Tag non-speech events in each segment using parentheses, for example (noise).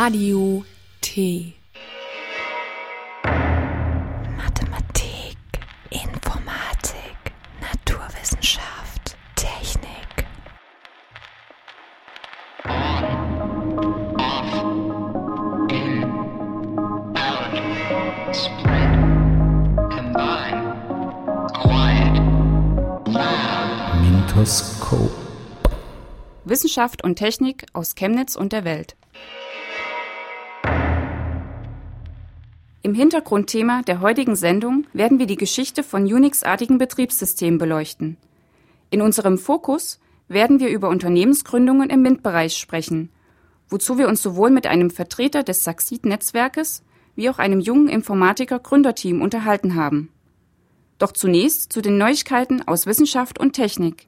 Radio T. Mathematik, Informatik, Naturwissenschaft, Technik. Spread, combine, quiet, loud. Mintoskop. Wissenschaft und Technik aus Chemnitz und der Welt. Im Hintergrundthema der heutigen Sendung werden wir die Geschichte von Unix-artigen Betriebssystemen beleuchten. In unserem Fokus werden wir über Unternehmensgründungen im MINT-Bereich sprechen, wozu wir uns sowohl mit einem Vertreter des Saxid-Netzwerkes wie auch einem jungen Informatiker-Gründerteam unterhalten haben. Doch zunächst zu den Neuigkeiten aus Wissenschaft und Technik.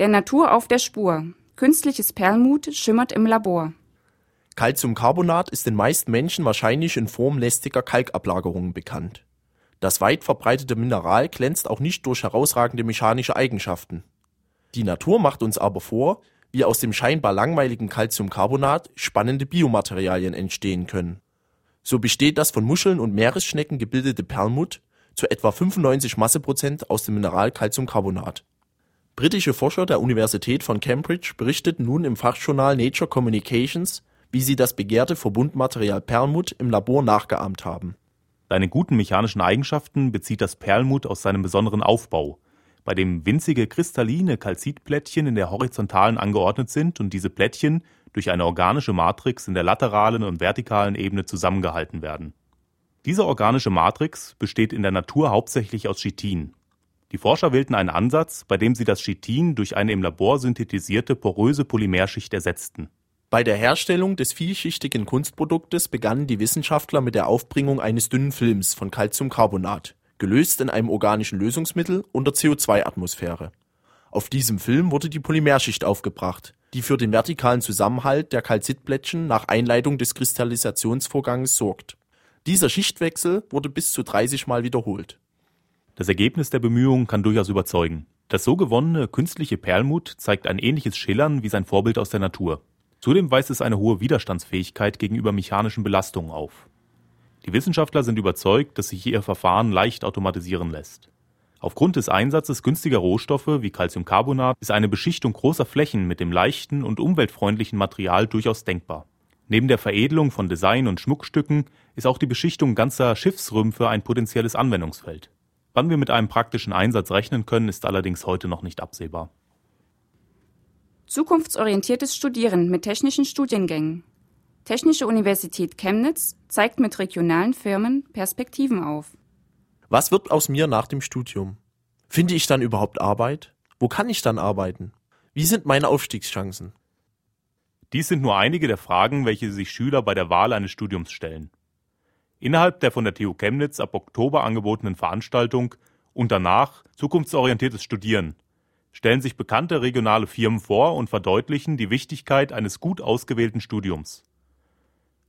Der Natur auf der Spur. Künstliches Perlmut schimmert im Labor. Calciumcarbonat ist den meisten Menschen wahrscheinlich in Form lästiger Kalkablagerungen bekannt. Das weit verbreitete Mineral glänzt auch nicht durch herausragende mechanische Eigenschaften. Die Natur macht uns aber vor, wie aus dem scheinbar langweiligen Calciumcarbonat spannende Biomaterialien entstehen können. So besteht das von Muscheln und Meeresschnecken gebildete Perlmutt zu etwa 95 Masseprozent aus dem Mineral Calciumcarbonat. Britische Forscher der Universität von Cambridge berichteten nun im Fachjournal Nature Communications, wie sie das begehrte Verbundmaterial Perlmutt im Labor nachgeahmt haben. Seine guten mechanischen Eigenschaften bezieht das Perlmutt aus seinem besonderen Aufbau, bei dem winzige kristalline Kalzitplättchen in der horizontalen angeordnet sind und diese Plättchen durch eine organische Matrix in der lateralen und vertikalen Ebene zusammengehalten werden. Diese organische Matrix besteht in der Natur hauptsächlich aus Chitin. Die Forscher wählten einen Ansatz, bei dem sie das Chitin durch eine im Labor synthetisierte poröse Polymerschicht ersetzten. Bei der Herstellung des vielschichtigen Kunstproduktes begannen die Wissenschaftler mit der Aufbringung eines dünnen Films von Calciumcarbonat, gelöst in einem organischen Lösungsmittel unter CO2-Atmosphäre. Auf diesem Film wurde die Polymerschicht aufgebracht, die für den vertikalen Zusammenhalt der Calcitplättchen nach Einleitung des Kristallisationsvorganges sorgt. Dieser Schichtwechsel wurde bis zu 30 Mal wiederholt. Das Ergebnis der Bemühungen kann durchaus überzeugen. Das so gewonnene künstliche Perlmutt zeigt ein ähnliches Schillern wie sein Vorbild aus der Natur. Zudem weist es eine hohe Widerstandsfähigkeit gegenüber mechanischen Belastungen auf. Die Wissenschaftler sind überzeugt, dass sich ihr Verfahren leicht automatisieren lässt. Aufgrund des Einsatzes günstiger Rohstoffe wie Calciumcarbonat ist eine Beschichtung großer Flächen mit dem leichten und umweltfreundlichen Material durchaus denkbar. Neben der Veredelung von Design- und Schmuckstücken ist auch die Beschichtung ganzer Schiffsrümpfe ein potenzielles Anwendungsfeld. Wann wir mit einem praktischen Einsatz rechnen können, ist allerdings heute noch nicht absehbar. Zukunftsorientiertes Studieren mit technischen Studiengängen. Technische Universität Chemnitz zeigt mit regionalen Firmen Perspektiven auf. Was wird aus mir nach dem Studium? Finde ich dann überhaupt Arbeit? Wo kann ich dann arbeiten? Wie sind meine Aufstiegschancen? Dies sind nur einige der Fragen, welche sich Schüler bei der Wahl eines Studiums stellen. Innerhalb der von der TU Chemnitz ab Oktober angebotenen Veranstaltung und danach zukunftsorientiertes Studieren stellen sich bekannte regionale Firmen vor und verdeutlichen die Wichtigkeit eines gut ausgewählten Studiums.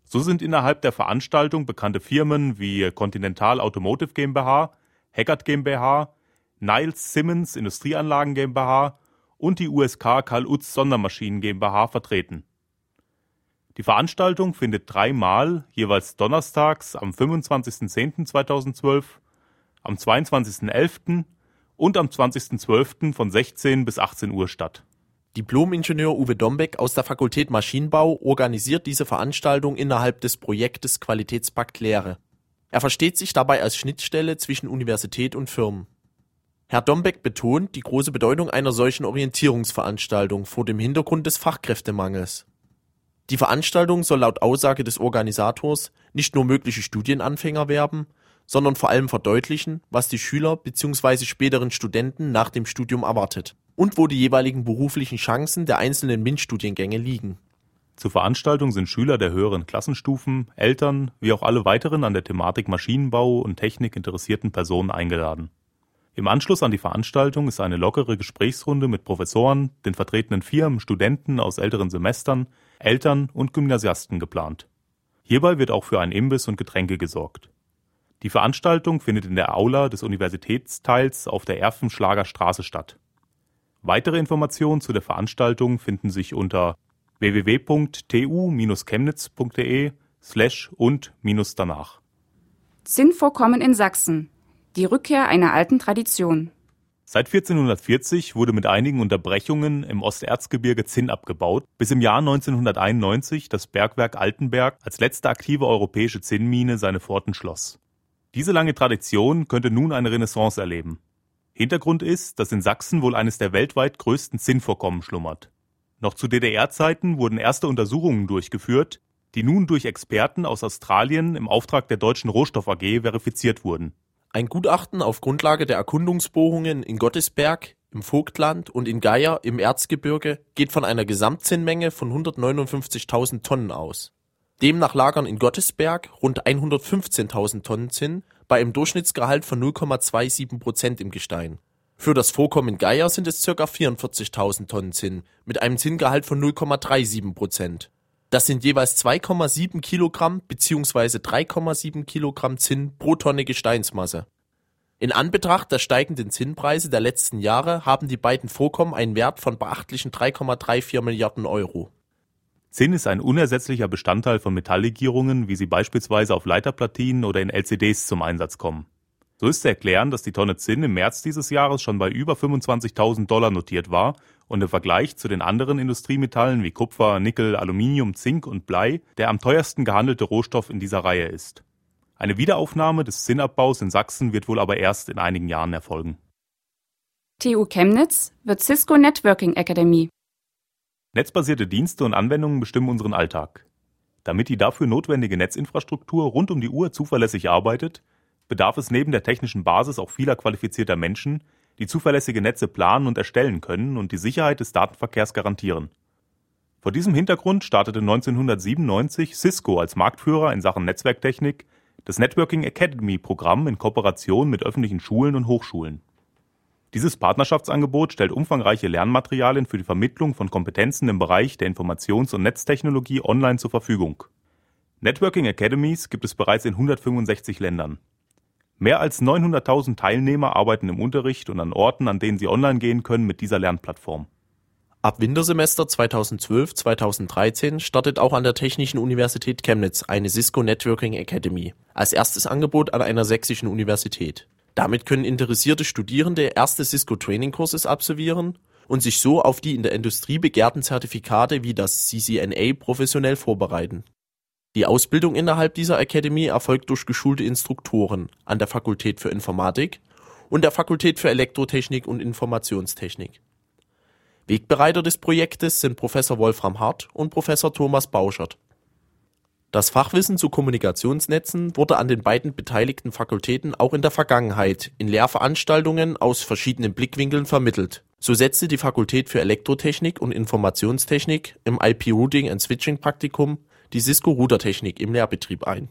So sind innerhalb der Veranstaltung bekannte Firmen wie Continental Automotive GmbH, Hackert GmbH, Niles Simmons Industrieanlagen GmbH und die USK Karl Utz Sondermaschinen GmbH vertreten. Die Veranstaltung findet dreimal, jeweils donnerstags am 25.10.2012, am 22.11. und am 20.12. von 16 bis 18 Uhr statt. Diplom-Ingenieur Uwe Dombeck aus der Fakultät Maschinenbau organisiert diese Veranstaltung innerhalb des Projektes Qualitätspakt Lehre. Er versteht sich dabei als Schnittstelle zwischen Universität und Firmen. Herr Dombeck betont die große Bedeutung einer solchen Orientierungsveranstaltung vor dem Hintergrund des Fachkräftemangels. Die Veranstaltung soll laut Aussage des Organisators nicht nur mögliche Studienanfänger werben, sondern vor allem verdeutlichen, was die Schüler bzw. späteren Studenten nach dem Studium erwartet und wo die jeweiligen beruflichen Chancen der einzelnen MINT-Studiengänge liegen. Zur Veranstaltung sind Schüler der höheren Klassenstufen, Eltern wie auch alle weiteren an der Thematik Maschinenbau und Technik interessierten Personen eingeladen. Im Anschluss an die Veranstaltung ist eine lockere Gesprächsrunde mit Professoren, den vertretenen Firmen, Studenten aus älteren Semestern, Eltern und Gymnasiasten geplant. Hierbei wird auch für einen Imbiss und Getränke gesorgt. Die Veranstaltung findet in der Aula des Universitätsteils auf der Erfenschlager Straße statt. Weitere Informationen zu der Veranstaltung finden sich unter www.tu-chemnitz.de slash und danach. Zinnvorkommen in Sachsen. Die Rückkehr einer alten Tradition. Seit 1440 wurde mit einigen Unterbrechungen im Osterzgebirge Zinn abgebaut, bis im Jahr 1991 das Bergwerk Altenberg als letzte aktive europäische Zinnmine seine Pforten schloss. Diese lange Tradition könnte nun eine Renaissance erleben. Hintergrund ist, dass in Sachsen wohl eines der weltweit größten Zinnvorkommen schlummert. Noch zu DDR-Zeiten wurden erste Untersuchungen durchgeführt, die nun durch Experten aus Australien im Auftrag der Deutschen Rohstoff AG verifiziert wurden. Ein Gutachten auf Grundlage der Erkundungsbohrungen in Gottesberg, im Vogtland und in Geier im Erzgebirge geht von einer Gesamtzinnmenge von 159.000 Tonnen aus. Demnach lagern in Gottesberg rund 115.000 Tonnen Zinn bei einem Durchschnittsgehalt von 0,27 Prozent im Gestein. Für das Vorkommen Geier sind es ca. 44.000 Tonnen Zinn mit einem Zinngehalt von 0,37 Prozent. Das sind jeweils 2,7 Kilogramm bzw. 3,7 Kilogramm Zinn pro Tonne Gesteinsmasse. In Anbetracht der steigenden Zinnpreise der letzten Jahre haben die beiden Vorkommen einen Wert von beachtlichen 3,34 Milliarden Euro. Zinn ist ein unersetzlicher Bestandteil von Metalllegierungen, wie sie beispielsweise auf Leiterplatinen oder in LCDs zum Einsatz kommen. So ist zu erklären, dass die Tonne Zinn im März dieses Jahres schon bei über 25.000 Dollar notiert war und im Vergleich zu den anderen Industriemetallen wie Kupfer, Nickel, Aluminium, Zink und Blei der am teuersten gehandelte Rohstoff in dieser Reihe ist. Eine Wiederaufnahme des Zinnabbaus in Sachsen wird wohl aber erst in einigen Jahren erfolgen. TU Chemnitz wird Cisco Networking Academy. Netzbasierte Dienste und Anwendungen bestimmen unseren Alltag. Damit die dafür notwendige Netzinfrastruktur rund um die Uhr zuverlässig arbeitet, bedarf es neben der technischen Basis auch vieler qualifizierter Menschen, die zuverlässige Netze planen und erstellen können und die Sicherheit des Datenverkehrs garantieren. Vor diesem Hintergrund startete 1997 Cisco als Marktführer in Sachen Netzwerktechnik das Networking Academy Programm in Kooperation mit öffentlichen Schulen und Hochschulen. Dieses Partnerschaftsangebot stellt umfangreiche Lernmaterialien für die Vermittlung von Kompetenzen im Bereich der Informations- und Netztechnologie online zur Verfügung. Networking Academies gibt es bereits in 165 Ländern. Mehr als 900.000 Teilnehmer arbeiten im Unterricht und an Orten, an denen sie online gehen können, mit dieser Lernplattform. Ab Wintersemester 2012/2013 startet auch an der Technischen Universität Chemnitz eine Cisco Networking Academy als erstes Angebot an einer sächsischen Universität. Damit können interessierte Studierende erste Cisco Training Courses absolvieren und sich so auf die in der Industrie begehrten Zertifikate wie das CCNA professionell vorbereiten die Ausbildung innerhalb dieser Academy erfolgt durch geschulte Instruktoren an der Fakultät für Informatik und der Fakultät für Elektrotechnik und Informationstechnik. Wegbereiter des Projektes sind Professor Wolfram Hart und Professor Thomas Bauschert. Das Fachwissen zu Kommunikationsnetzen wurde an den beiden beteiligten Fakultäten auch in der Vergangenheit in Lehrveranstaltungen aus verschiedenen Blickwinkeln vermittelt. So setzte die Fakultät für Elektrotechnik und Informationstechnik im IP Routing and Switching Praktikum die Cisco-Routertechnik im Lehrbetrieb ein.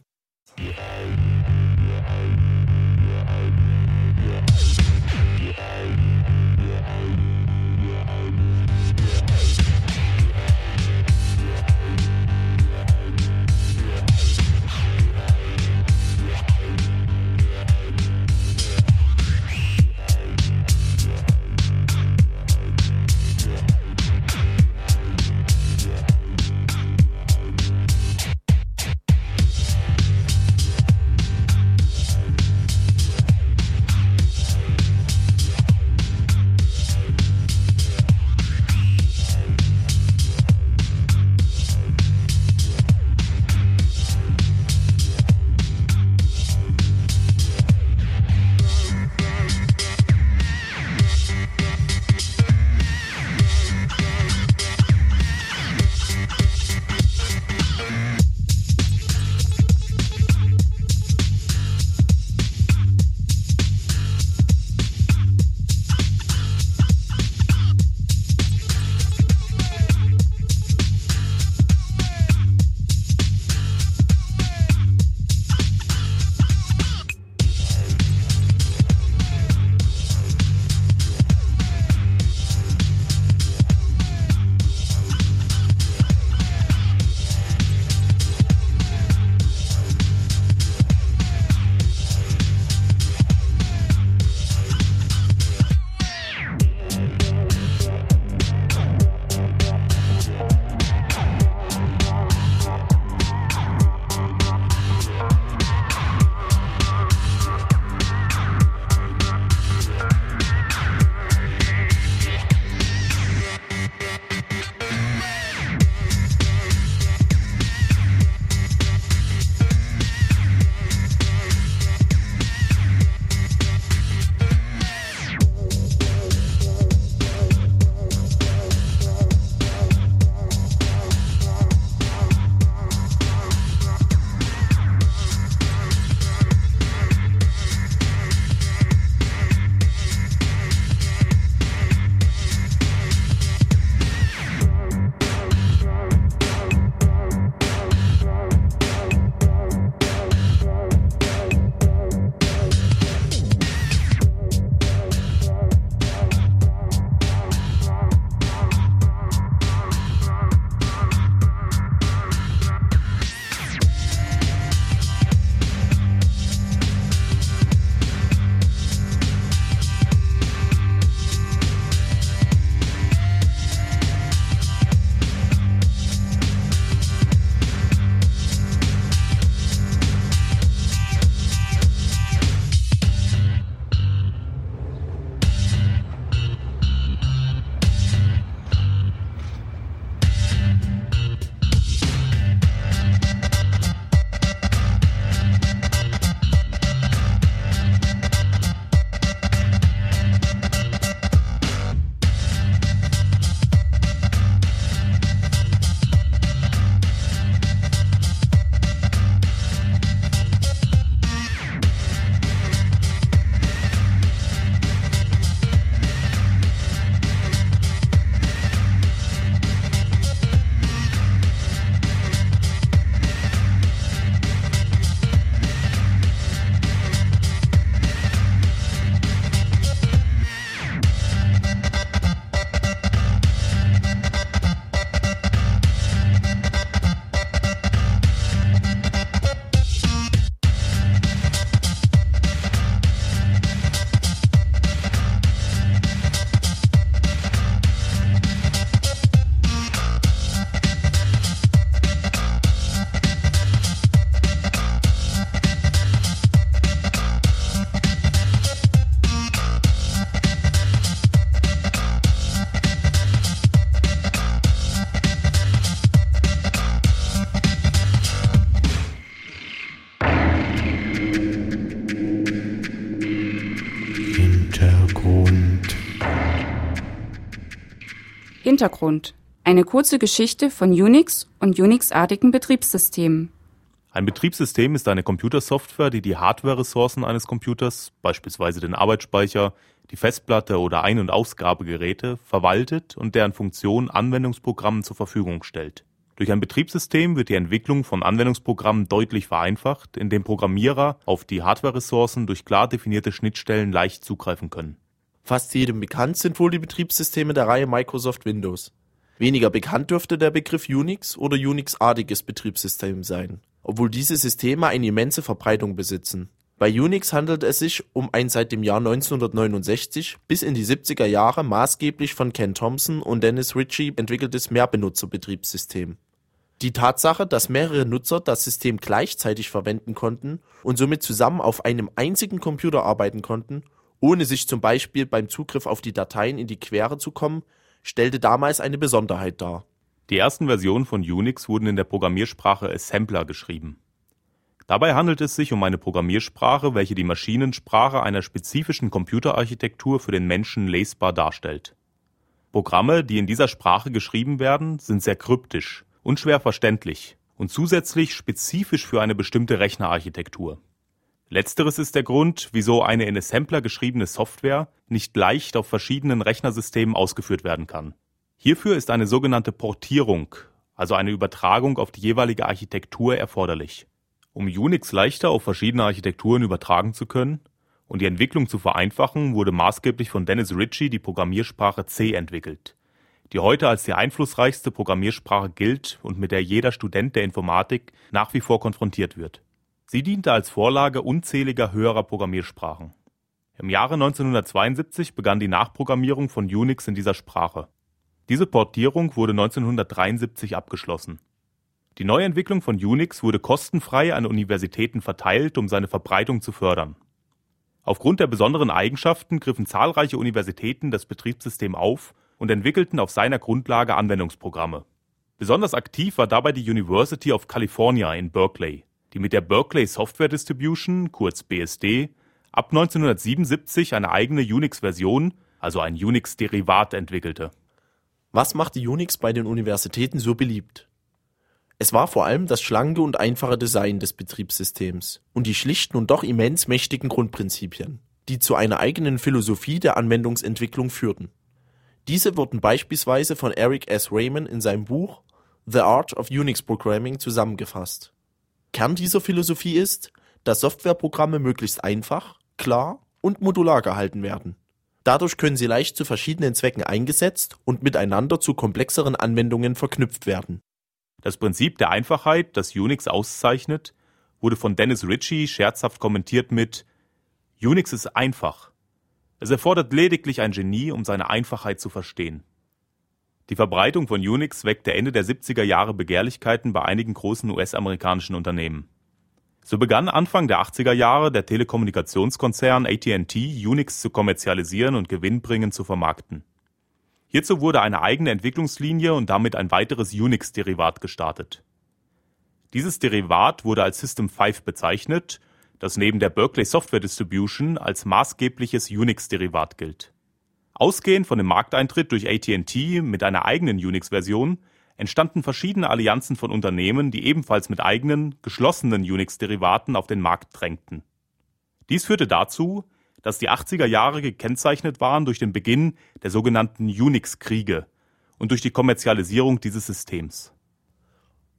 Hintergrund. Eine kurze Geschichte von Unix und Unix-artigen Betriebssystemen. Ein Betriebssystem ist eine Computersoftware, die die Hardware-Ressourcen eines Computers, beispielsweise den Arbeitsspeicher, die Festplatte oder Ein- und Ausgabegeräte, verwaltet und deren Funktion Anwendungsprogrammen zur Verfügung stellt. Durch ein Betriebssystem wird die Entwicklung von Anwendungsprogrammen deutlich vereinfacht, indem Programmierer auf die Hardware-Ressourcen durch klar definierte Schnittstellen leicht zugreifen können. Fast jedem bekannt sind wohl die Betriebssysteme der Reihe Microsoft Windows. Weniger bekannt dürfte der Begriff Unix oder Unix-artiges Betriebssystem sein, obwohl diese Systeme eine immense Verbreitung besitzen. Bei Unix handelt es sich um ein seit dem Jahr 1969 bis in die 70er Jahre maßgeblich von Ken Thompson und Dennis Ritchie entwickeltes Mehrbenutzer-Betriebssystem. Die Tatsache, dass mehrere Nutzer das System gleichzeitig verwenden konnten und somit zusammen auf einem einzigen Computer arbeiten konnten, ohne sich zum Beispiel beim Zugriff auf die Dateien in die Quere zu kommen, stellte damals eine Besonderheit dar. Die ersten Versionen von Unix wurden in der Programmiersprache Assembler geschrieben. Dabei handelt es sich um eine Programmiersprache, welche die Maschinensprache einer spezifischen Computerarchitektur für den Menschen lesbar darstellt. Programme, die in dieser Sprache geschrieben werden, sind sehr kryptisch, unschwer verständlich und zusätzlich spezifisch für eine bestimmte Rechnerarchitektur. Letzteres ist der Grund, wieso eine in Assembler geschriebene Software nicht leicht auf verschiedenen Rechnersystemen ausgeführt werden kann. Hierfür ist eine sogenannte Portierung, also eine Übertragung auf die jeweilige Architektur erforderlich. Um Unix leichter auf verschiedene Architekturen übertragen zu können und die Entwicklung zu vereinfachen, wurde maßgeblich von Dennis Ritchie die Programmiersprache C entwickelt, die heute als die einflussreichste Programmiersprache gilt und mit der jeder Student der Informatik nach wie vor konfrontiert wird. Sie diente als Vorlage unzähliger höherer Programmiersprachen. Im Jahre 1972 begann die Nachprogrammierung von Unix in dieser Sprache. Diese Portierung wurde 1973 abgeschlossen. Die Neuentwicklung von Unix wurde kostenfrei an Universitäten verteilt, um seine Verbreitung zu fördern. Aufgrund der besonderen Eigenschaften griffen zahlreiche Universitäten das Betriebssystem auf und entwickelten auf seiner Grundlage Anwendungsprogramme. Besonders aktiv war dabei die University of California in Berkeley die mit der Berkeley Software Distribution kurz (BSD) ab 1977 eine eigene Unix-Version, also ein Unix-Derivat entwickelte. Was machte Unix bei den Universitäten so beliebt? Es war vor allem das schlanke und einfache Design des Betriebssystems und die schlichten und doch immens mächtigen Grundprinzipien, die zu einer eigenen Philosophie der Anwendungsentwicklung führten. Diese wurden beispielsweise von Eric S. Raymond in seinem Buch The Art of Unix Programming zusammengefasst Kern dieser Philosophie ist, dass Softwareprogramme möglichst einfach, klar und modular gehalten werden. Dadurch können sie leicht zu verschiedenen Zwecken eingesetzt und miteinander zu komplexeren Anwendungen verknüpft werden. Das Prinzip der Einfachheit, das Unix auszeichnet, wurde von Dennis Ritchie scherzhaft kommentiert mit Unix ist einfach. Es erfordert lediglich ein Genie, um seine Einfachheit zu verstehen. Die Verbreitung von Unix weckte Ende der 70er Jahre Begehrlichkeiten bei einigen großen US-amerikanischen Unternehmen. So begann Anfang der 80er Jahre der Telekommunikationskonzern AT&T Unix zu kommerzialisieren und gewinnbringend zu vermarkten. Hierzu wurde eine eigene Entwicklungslinie und damit ein weiteres Unix-Derivat gestartet. Dieses Derivat wurde als System 5 bezeichnet, das neben der Berkeley Software Distribution als maßgebliches Unix-Derivat gilt Ausgehend von dem Markteintritt durch AT&T mit einer eigenen Unix-Version entstanden verschiedene Allianzen von Unternehmen, die ebenfalls mit eigenen, geschlossenen Unix-Derivaten auf den Markt drängten. Dies führte dazu, dass die 80er Jahre gekennzeichnet waren durch den Beginn der sogenannten Unix-Kriege und durch die Kommerzialisierung dieses Systems.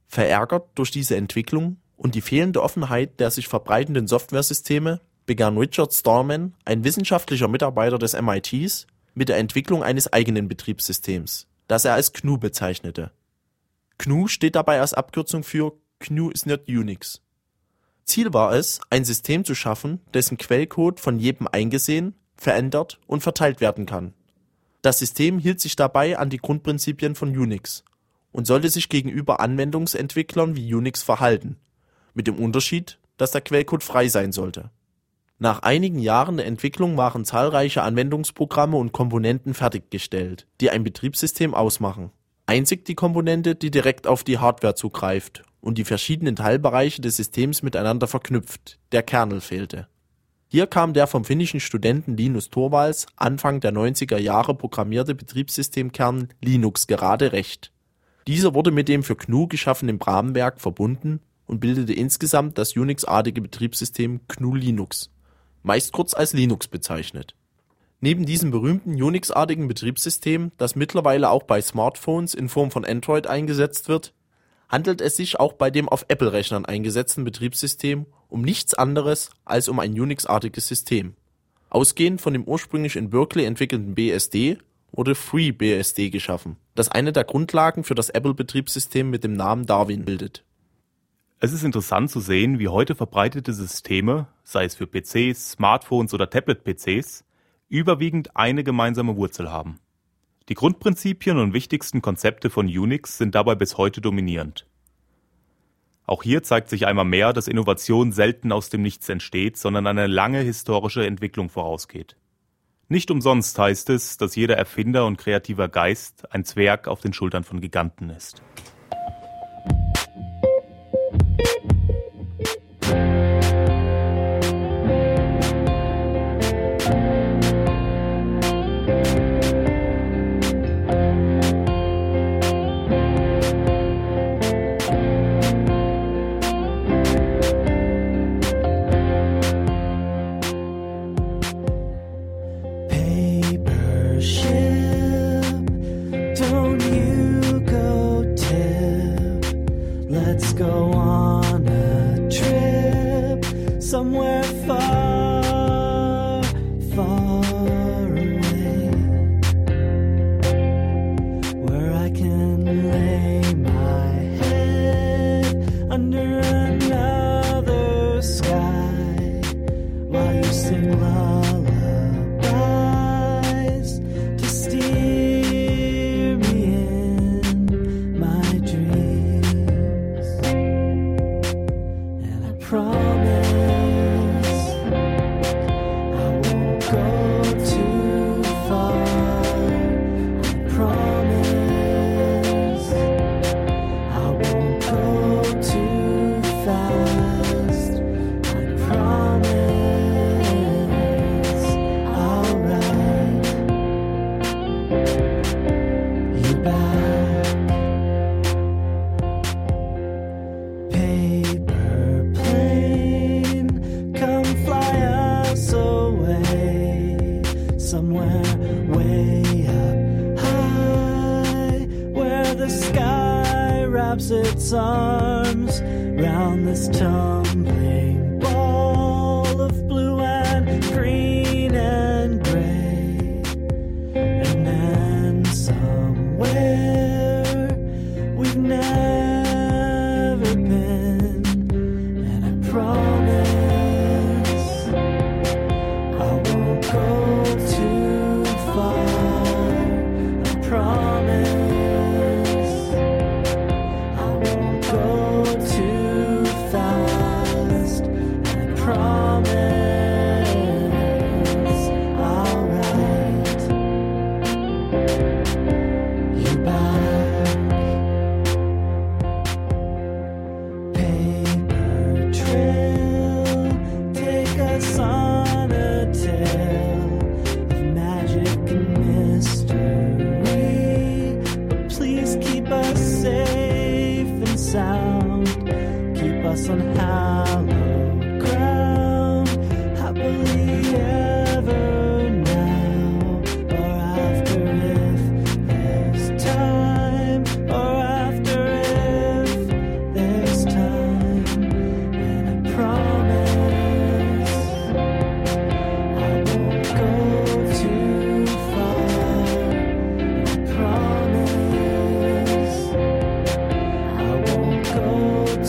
Verärgert durch diese Entwicklung und die fehlende Offenheit der sich verbreitenden Softwaresysteme begann Richard Stallman, ein wissenschaftlicher Mitarbeiter des MITs, mit der Entwicklung eines eigenen Betriebssystems, das er als GNU bezeichnete. GNU steht dabei als Abkürzung für GNU is not Unix. Ziel war es, ein System zu schaffen, dessen Quellcode von jedem eingesehen, verändert und verteilt werden kann. Das System hielt sich dabei an die Grundprinzipien von Unix und sollte sich gegenüber Anwendungsentwicklern wie Unix verhalten, mit dem Unterschied, dass der Quellcode frei sein sollte nach einigen Jahren der Entwicklung waren zahlreiche Anwendungsprogramme und Komponenten fertiggestellt, die ein Betriebssystem ausmachen. Einzig die Komponente, die direkt auf die Hardware zugreift und die verschiedenen Teilbereiche des Systems miteinander verknüpft, der Kernel fehlte. Hier kam der vom finnischen Studenten Linus Torvalds Anfang der 90er Jahre programmierte Betriebssystemkern Linux gerade recht. Dieser wurde mit dem für GNU geschaffenen Rahmenwerk verbunden und bildete insgesamt das Unix-artige Betriebssystem GNU Linux, meist kurz als Linux bezeichnet. Neben diesem berühmten Unix-artigen Betriebssystem, das mittlerweile auch bei Smartphones in Form von Android eingesetzt wird, handelt es sich auch bei dem auf Apple-Rechnern eingesetzten Betriebssystem um nichts anderes als um ein Unix-artiges System. Ausgehend von dem ursprünglich in Berkeley entwickelten BSD wurde FreeBSD geschaffen, das eine der Grundlagen für das Apple-Betriebssystem mit dem Namen Darwin bildet. Es ist interessant zu sehen, wie heute verbreitete Systeme, sei es für PCs, Smartphones oder Tablet-PCs, überwiegend eine gemeinsame Wurzel haben. Die Grundprinzipien und wichtigsten Konzepte von Unix sind dabei bis heute dominierend. Auch hier zeigt sich einmal mehr, dass Innovation selten aus dem Nichts entsteht, sondern eine lange historische Entwicklung vorausgeht. Nicht umsonst heißt es, dass jeder Erfinder und kreativer Geist ein Zwerg auf den Schultern von Giganten ist.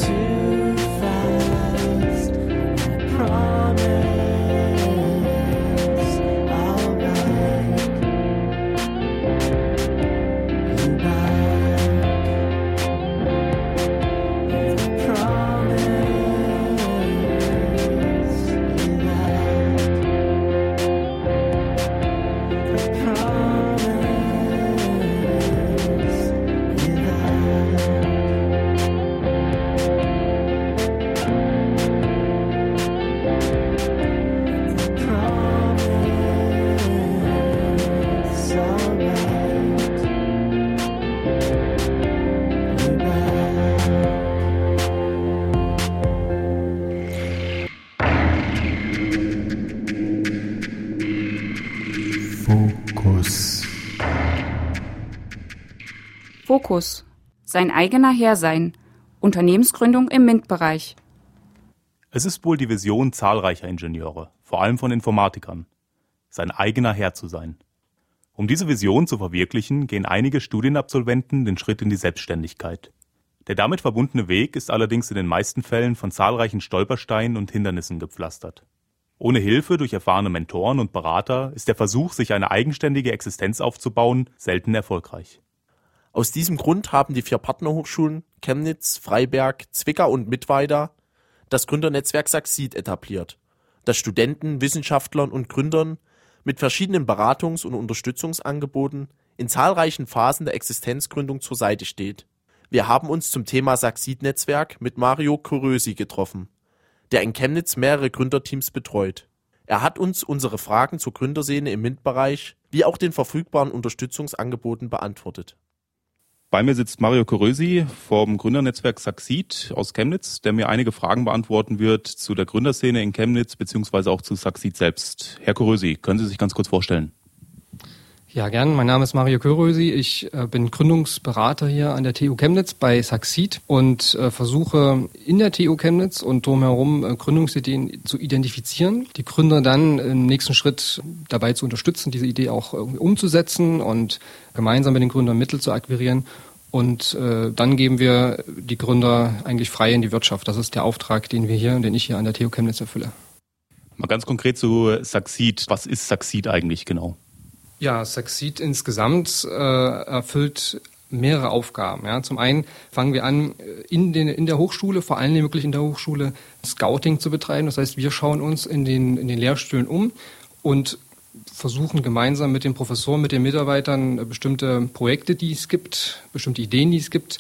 to Fokus. Sein eigener Herr sein. Unternehmensgründung im MINT-Bereich. Es ist wohl die Vision zahlreicher Ingenieure, vor allem von Informatikern, sein eigener Herr zu sein. Um diese Vision zu verwirklichen, gehen einige Studienabsolventen den Schritt in die Selbstständigkeit. Der damit verbundene Weg ist allerdings in den meisten Fällen von zahlreichen Stolpersteinen und Hindernissen gepflastert. Ohne Hilfe durch erfahrene Mentoren und Berater ist der Versuch, sich eine eigenständige Existenz aufzubauen, selten erfolgreich. Aus diesem Grund haben die vier Partnerhochschulen Chemnitz, Freiberg, Zwickau und Mittweida das Gründernetzwerk Succeed etabliert, das Studenten, Wissenschaftlern und Gründern mit verschiedenen Beratungs- und Unterstützungsangeboten in zahlreichen Phasen der Existenzgründung zur Seite steht. Wir haben uns zum Thema Succeed-Netzwerk mit Mario Kurösi getroffen, der in Chemnitz mehrere Gründerteams betreut. Er hat uns unsere Fragen zur Gründerszene im MINT-Bereich wie auch den verfügbaren Unterstützungsangeboten beantwortet. Bei mir sitzt Mario Korösi vom Gründernetzwerk Succeed aus Chemnitz, der mir einige Fragen beantworten wird zu der Gründerszene in Chemnitz beziehungsweise auch zu Succeed selbst. Herr Korösi, können Sie sich ganz kurz vorstellen? Ja, gern. Mein Name ist Mario Körösi. Ich äh, bin Gründungsberater hier an der TU Chemnitz bei Succeed und äh, versuche in der TU Chemnitz und drumherum äh, Gründungsideen zu identifizieren, die Gründer dann im nächsten Schritt dabei zu unterstützen, diese Idee auch irgendwie umzusetzen und gemeinsam mit den Gründern Mittel zu akquirieren. Und äh, dann geben wir die Gründer eigentlich frei in die Wirtschaft. Das ist der Auftrag, den wir hier und den ich hier an der TU Chemnitz erfülle. Mal ganz konkret zu Succeed. Was ist Succeed eigentlich genau? Ja, Succeed insgesamt äh, erfüllt mehrere Aufgaben. Ja. Zum einen fangen wir an, in, den, in der Hochschule, vor allem wirklich in der Hochschule, Scouting zu betreiben. Das heißt, wir schauen uns in den, in den Lehrstühlen um und versuchen gemeinsam mit den Professoren, mit den Mitarbeitern bestimmte Projekte, die es gibt, bestimmte Ideen, die es gibt,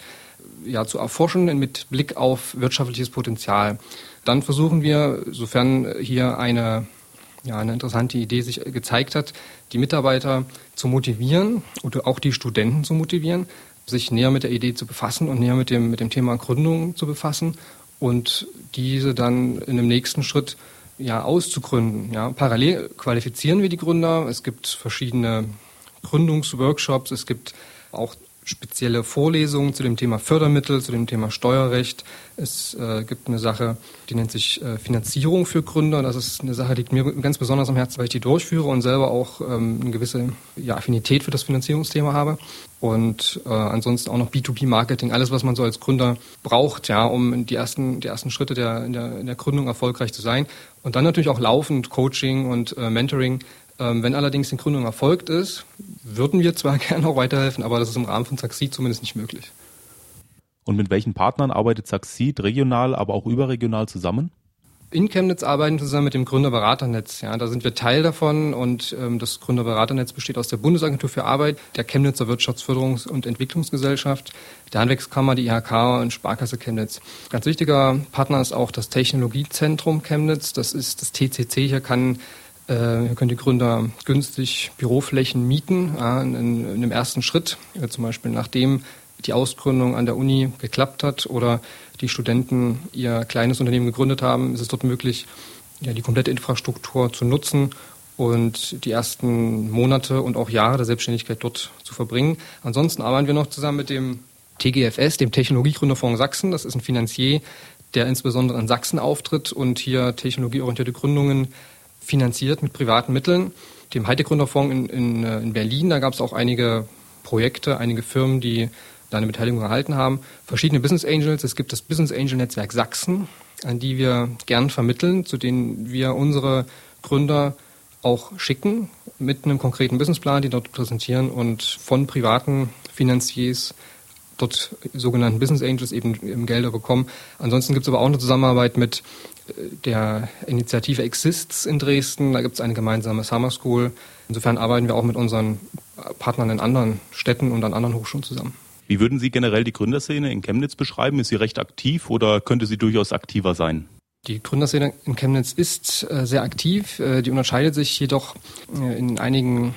ja, zu erforschen mit Blick auf wirtschaftliches Potenzial. Dann versuchen wir, sofern hier eine ja, eine interessante Idee sich gezeigt hat, die Mitarbeiter zu motivieren oder auch die Studenten zu motivieren, sich näher mit der Idee zu befassen und näher mit dem, mit dem Thema Gründung zu befassen und diese dann in dem nächsten Schritt ja, auszugründen. Ja. Parallel qualifizieren wir die Gründer. Es gibt verschiedene Gründungsworkshops, es gibt auch spezielle Vorlesungen zu dem Thema Fördermittel, zu dem Thema Steuerrecht. Es äh, gibt eine Sache, die nennt sich äh, Finanzierung für Gründer. Das ist eine Sache, die liegt mir ganz besonders am Herzen, weil ich die durchführe und selber auch ähm, eine gewisse ja, Affinität für das Finanzierungsthema habe. Und äh, ansonsten auch noch B2B-Marketing, alles, was man so als Gründer braucht, ja, um die ersten, die ersten Schritte der, in, der, in der Gründung erfolgreich zu sein. Und dann natürlich auch laufend Coaching und äh, Mentoring, wenn allerdings die Gründung erfolgt ist, würden wir zwar (laughs) gerne auch weiterhelfen, aber das ist im Rahmen von Succeed zumindest nicht möglich. Und mit welchen Partnern arbeitet Succeed regional, aber auch überregional zusammen? In Chemnitz arbeiten wir zusammen mit dem Gründerberaternetz. Ja, da sind wir Teil davon und ähm, das Gründerberaternetz besteht aus der Bundesagentur für Arbeit, der Chemnitzer Wirtschaftsförderungs- und Entwicklungsgesellschaft, der Handwerkskammer, die IHK und Sparkasse Chemnitz. Ganz wichtiger Partner ist auch das Technologiezentrum Chemnitz. Das ist das TCC. Hier kann äh, hier können die Gründer günstig Büroflächen mieten in, in, in dem ersten Schritt, äh, zum Beispiel nachdem die Ausgründung an der Uni geklappt hat oder die Studenten ihr kleines Unternehmen gegründet haben, ist es dort möglich, ja, die komplette Infrastruktur zu nutzen und die ersten Monate und auch Jahre der Selbstständigkeit dort zu verbringen. Ansonsten arbeiten wir noch zusammen mit dem TGFS, dem Technologiegründerfonds Sachsen. Das ist ein Finanzier, der insbesondere in Sachsen auftritt und hier technologieorientierte Gründungen finanziert mit privaten Mitteln. Dem Heide-Gründerfonds in, in, äh, in Berlin, da gab es auch einige Projekte, einige Firmen, die da eine Beteiligung erhalten haben. Verschiedene Business Angels. Es gibt das Business Angel Netzwerk Sachsen, an die wir gern vermitteln, zu denen wir unsere Gründer auch schicken mit einem konkreten Businessplan, die dort präsentieren und von privaten Finanziers dort sogenannten Business Angels eben Gelder bekommen. Ansonsten gibt es aber auch eine Zusammenarbeit mit der Initiative Exists in Dresden. Da gibt es eine gemeinsame Summer School. Insofern arbeiten wir auch mit unseren Partnern in anderen Städten und an anderen Hochschulen zusammen. Wie würden Sie generell die Gründerszene in Chemnitz beschreiben? Ist sie recht aktiv oder könnte sie durchaus aktiver sein? Die Gründerszene in Chemnitz ist äh, sehr aktiv. Äh, die unterscheidet sich jedoch äh, in einigen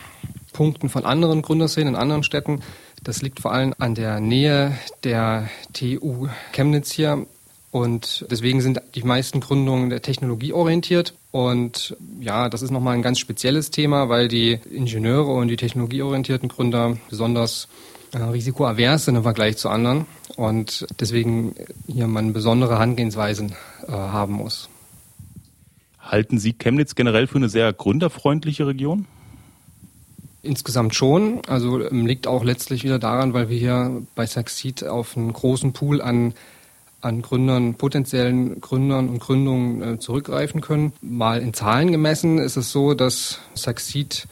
Punkten von anderen Gründerszenen in anderen Städten. Das liegt vor allem an der Nähe der TU Chemnitz hier. Und deswegen sind die meisten Gründungen der Technologie orientiert. Und ja, das ist nochmal ein ganz spezielles Thema, weil die Ingenieure und die technologieorientierten Gründer besonders äh, risikoavers sind im Vergleich zu anderen und deswegen hier man besondere Herangehensweisen äh, haben muss. Halten Sie Chemnitz generell für eine sehr gründerfreundliche Region? Insgesamt schon. Also ähm, liegt auch letztlich wieder daran, weil wir hier bei Succeed auf einen großen Pool an, an Gründern, potenziellen Gründern und Gründungen äh, zurückgreifen können. Mal in Zahlen gemessen ist es so, dass Succeed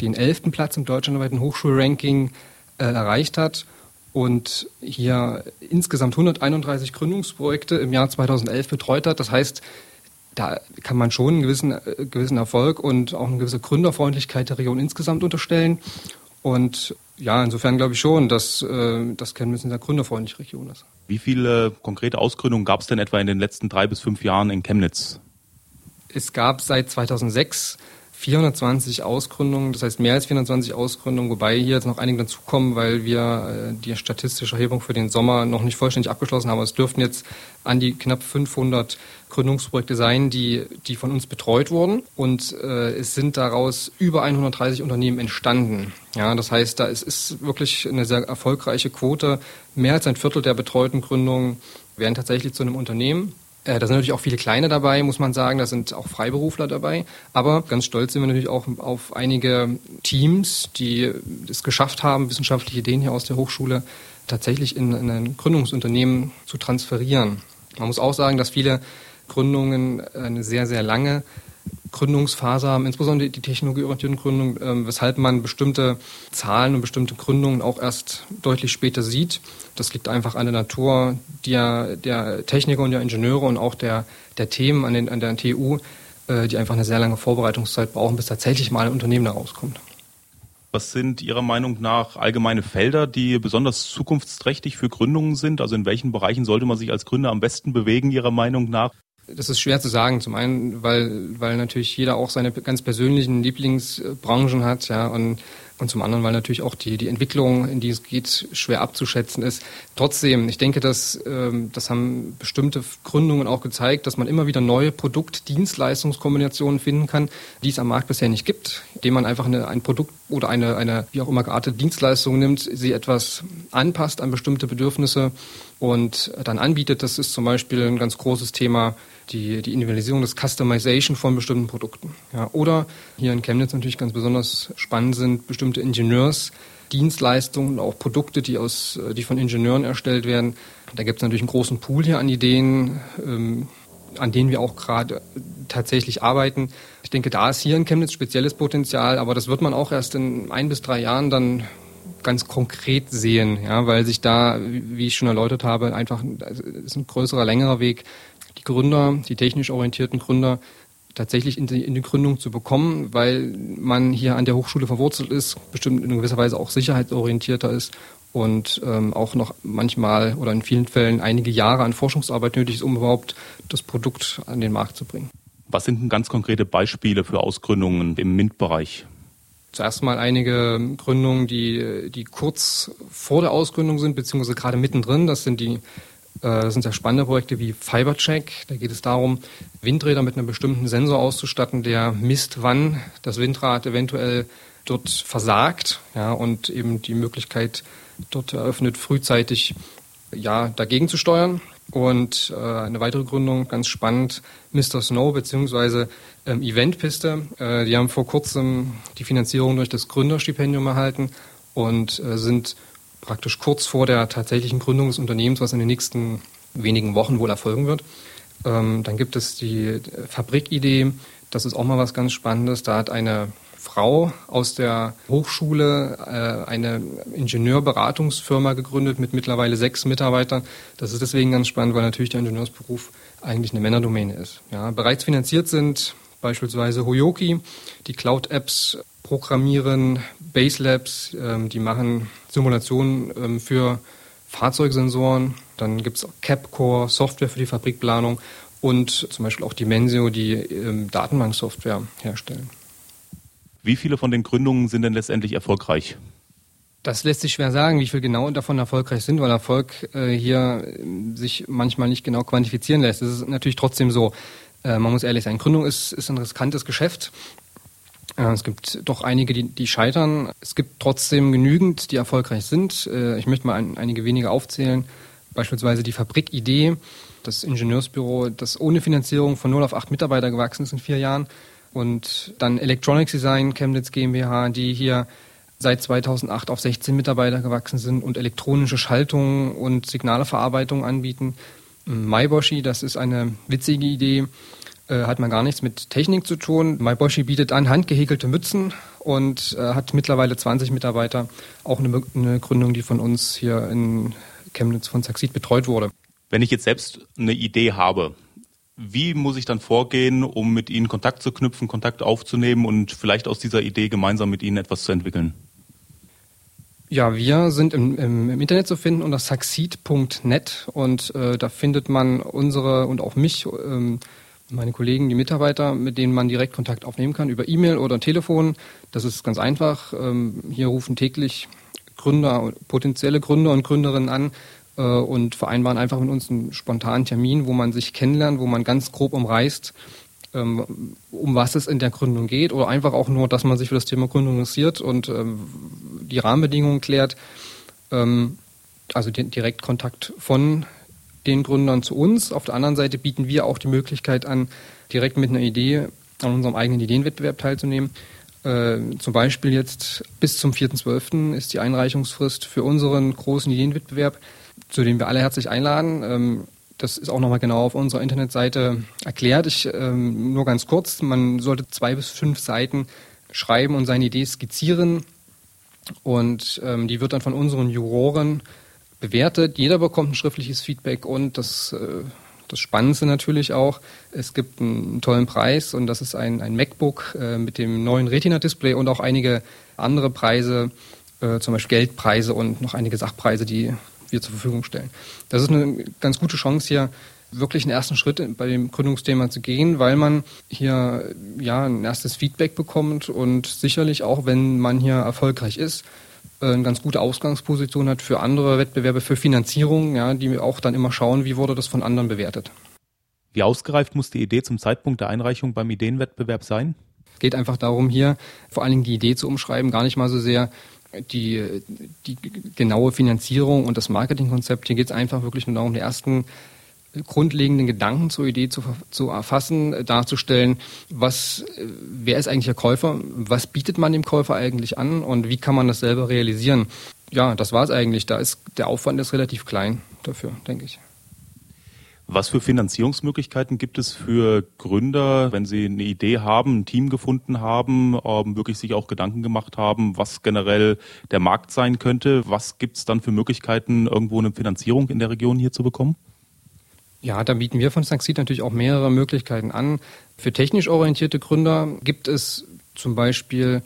den elften Platz im deutschlandweiten Hochschulranking äh, erreicht hat und hier insgesamt 131 Gründungsprojekte im Jahr 2011 betreut hat. Das heißt, da kann man schon einen gewissen, äh, gewissen Erfolg und auch eine gewisse Gründerfreundlichkeit der Region insgesamt unterstellen. Und ja, insofern glaube ich schon, dass äh, das Chemnitz eine sehr gründerfreundliche Region ist. Wie viele konkrete Ausgründungen gab es denn etwa in den letzten drei bis fünf Jahren in Chemnitz? Es gab seit 2006 420 Ausgründungen, das heißt mehr als 420 Ausgründungen, wobei hier jetzt noch einige dazukommen, weil wir äh, die statistische Erhebung für den Sommer noch nicht vollständig abgeschlossen haben. Es dürften jetzt an die knapp 500 Gründungsprojekte sein, die, die von uns betreut wurden. Und äh, es sind daraus über 130 Unternehmen entstanden. Ja, das heißt, da ist, ist wirklich eine sehr erfolgreiche Quote. Mehr als ein Viertel der betreuten Gründungen werden tatsächlich zu einem Unternehmen. Äh, Da sind natürlich auch viele kleine dabei, muss man sagen. Da sind auch Freiberufler dabei. Aber ganz stolz sind wir natürlich auch auf einige Teams, die es geschafft haben, wissenschaftliche Ideen hier aus der Hochschule tatsächlich in, in ein Gründungsunternehmen zu transferieren. Man muss auch sagen, dass viele Gründungen eine sehr, sehr lange Gründungsphase haben, insbesondere die technologieorientierten Gründungen, ähm, weshalb man bestimmte Zahlen und bestimmte Gründungen auch erst deutlich später sieht. Das liegt einfach an der Natur der, der Techniker und der Ingenieure und auch der, der Themen an, den, an der TU, äh, die einfach eine sehr lange Vorbereitungszeit brauchen, bis tatsächlich mal ein Unternehmen da rauskommt. Was sind Ihrer Meinung nach allgemeine Felder, die besonders zukunftsträchtig für Gründungen sind? Also in welchen Bereichen sollte man sich als Gründer am besten bewegen, Ihrer Meinung nach? Das ist schwer zu sagen. Zum einen, weil, weil natürlich jeder auch seine ganz persönlichen Lieblingsbranchen hat, ja, und, und zum anderen, weil natürlich auch die, die Entwicklung, in die es geht, schwer abzuschätzen ist. Trotzdem, ich denke, dass, ähm, das haben bestimmte Gründungen auch gezeigt, dass man immer wieder neue Produkt-Dienstleistungskombinationen finden kann, die es am Markt bisher nicht gibt, indem man einfach eine, ein Produkt oder eine, eine, wie auch immer geartete Dienstleistung nimmt, sie etwas anpasst an bestimmte Bedürfnisse und dann anbietet. Das ist zum Beispiel ein ganz großes Thema, die, die Individualisierung, das Customization von bestimmten Produkten. Ja, oder hier in Chemnitz natürlich ganz besonders spannend sind bestimmte Ingenieursdienstleistungen und auch Produkte, die, aus, die von Ingenieuren erstellt werden. Da gibt es natürlich einen großen Pool hier an Ideen, ähm, an denen wir auch gerade tatsächlich arbeiten. Ich denke, da ist hier in Chemnitz spezielles Potenzial, aber das wird man auch erst in ein bis drei Jahren dann ganz konkret sehen, ja, weil sich da, wie ich schon erläutert habe, einfach also ist ein größerer, längerer Weg, die Gründer, die technisch orientierten Gründer tatsächlich in die, in die Gründung zu bekommen, weil man hier an der Hochschule verwurzelt ist, bestimmt in gewisser Weise auch sicherheitsorientierter ist und ähm, auch noch manchmal oder in vielen Fällen einige Jahre an Forschungsarbeit nötig ist, um überhaupt das Produkt an den Markt zu bringen. Was sind denn ganz konkrete Beispiele für Ausgründungen im MINT-Bereich? Zuerst mal einige Gründungen, die, die kurz vor der Ausgründung sind, beziehungsweise gerade mittendrin. Das sind die das sind sehr spannende Projekte wie Fibercheck. Da geht es darum, Windräder mit einem bestimmten Sensor auszustatten, der misst, wann das Windrad eventuell dort versagt ja, und eben die Möglichkeit dort eröffnet, frühzeitig ja, dagegen zu steuern. Und äh, eine weitere Gründung, ganz spannend, Mr. Snow beziehungsweise ähm, Eventpiste. Äh, die haben vor kurzem die Finanzierung durch das Gründerstipendium erhalten und äh, sind praktisch kurz vor der tatsächlichen Gründung des Unternehmens, was in den nächsten wenigen Wochen wohl erfolgen wird. Ähm, dann gibt es die Fabrikidee. Das ist auch mal was ganz Spannendes. Da hat eine Frau aus der Hochschule äh, eine Ingenieurberatungsfirma gegründet mit mittlerweile sechs Mitarbeitern. Das ist deswegen ganz spannend, weil natürlich der Ingenieursberuf eigentlich eine Männerdomäne ist. Ja, bereits finanziert sind beispielsweise Hoyoki, die Cloud-Apps programmieren, Base Labs, ähm, die machen Simulationen ähm, für Fahrzeugsensoren. Dann gibt es Capcore, Software für die Fabrikplanung und zum Beispiel auch Dimensio, die ähm, Datenbanksoftware herstellen. Wie viele von den Gründungen sind denn letztendlich erfolgreich? Das lässt sich schwer sagen, wie viel genau davon erfolgreich sind, weil Erfolg äh, hier äh, sich manchmal nicht genau quantifizieren lässt. Es ist natürlich trotzdem so, äh, man muss ehrlich sein, Gründung ist, ist ein riskantes Geschäft Es gibt doch einige, die, die scheitern. Es gibt trotzdem genügend, die erfolgreich sind. Äh, Ich möchte mal ein, einige wenige aufzählen. Beispielsweise die Fabrik-Idee, das Ingenieursbüro, das ohne Finanzierung von 0 auf 8 Mitarbeiter gewachsen ist in vier Jahren. Und dann Electronics Design Chemnitz GmbH, die hier seit 2008 auf 16 Mitarbeiter gewachsen sind und elektronische Schaltungen und Signaleverarbeitung anbieten. Maiboshi, das ist eine witzige Idee, äh, hat man gar nichts mit Technik zu tun. Maiboshi bietet an handgehäkelte Mützen und äh, hat mittlerweile 20 Mitarbeiter. Auch eine, eine Gründung, die von uns hier in Chemnitz von Saxid betreut wurde. Wenn ich jetzt selbst eine Idee habe, wie muss ich dann vorgehen, um mit Ihnen Kontakt zu knüpfen, Kontakt aufzunehmen und vielleicht aus dieser Idee gemeinsam mit Ihnen etwas zu entwickeln? Ja, wir sind im, im, im Internet zu finden unter succeed.net und äh, da findet man unsere und auch mich, ähm, meine Kollegen, die Mitarbeiter, mit denen man direkt Kontakt aufnehmen kann über E-Mail oder Telefon. Das ist ganz einfach. Ähm, hier rufen täglich Gründer, potenzielle Gründer und Gründerinnen an äh, und vereinbaren einfach mit uns einen spontanen Termin, wo man sich kennenlernt, wo man ganz grob umreißt, ähm, um was es in der Gründung geht oder einfach auch nur, dass man sich für das Thema Gründung interessiert und ähm, die Rahmenbedingungen klärt. Also den Direktkontakt von den Gründern zu uns. Auf der anderen Seite bieten wir auch die Möglichkeit an, direkt mit einer Idee an unserem eigenen Ideenwettbewerb teilzunehmen. Äh, zum Beispiel jetzt bis zum 4.12. ist die Einreichungsfrist für unseren großen Ideenwettbewerb, zu dem wir alle herzlich einladen. Ähm, das ist auch nochmal genau auf unserer Internetseite erklärt. Ich, ähm, nur ganz kurz, man sollte zwei bis fünf Seiten schreiben und seine Idee skizzieren. Und ähm, die wird dann von unseren Juroren bewertet. Jeder bekommt ein schriftliches Feedback und das, äh, das Spannendste natürlich auch, es gibt einen tollen Preis und das ist ein, ein MacBook äh, mit dem neuen Retina-Display und auch einige andere Preise, äh, zum Beispiel Geldpreise und noch einige Sachpreise, die wir zur Verfügung stellen. Das ist eine ganz gute Chance hier, wirklich einen ersten Schritt bei dem Gründungsthema zu gehen, weil man hier ja ein erstes Feedback bekommt und sicherlich auch, wenn man hier erfolgreich ist, eine ganz gute Ausgangsposition hat für andere Wettbewerbe, für Finanzierung, ja, die auch dann immer schauen, wie wurde das von anderen bewertet. Wie ausgereift muss die Idee zum Zeitpunkt der Einreichung beim Ideenwettbewerb sein? Es geht einfach darum, hier vor allen Dingen die Idee zu umschreiben, gar nicht mal so sehr die, die genaue Finanzierung und das Marketingkonzept. Hier geht es einfach wirklich nur darum, die ersten grundlegenden Gedanken zur Idee zu, zu erfassen, darzustellen, was, wer ist eigentlich der Käufer, was bietet man dem Käufer eigentlich an und wie kann man das selber realisieren. Ja, das war es eigentlich. Da ist der Aufwand ist relativ klein dafür, denke ich. Was für Finanzierungsmöglichkeiten gibt es für Gründer, wenn sie eine Idee haben, ein Team gefunden haben, ähm, wirklich sich auch Gedanken gemacht haben, was generell der Markt sein könnte? Was gibt es dann für Möglichkeiten, irgendwo eine Finanzierung in der Region hier zu bekommen? Ja, da bieten wir von Saxid natürlich auch mehrere Möglichkeiten an. Für technisch orientierte Gründer gibt es zum Beispiel,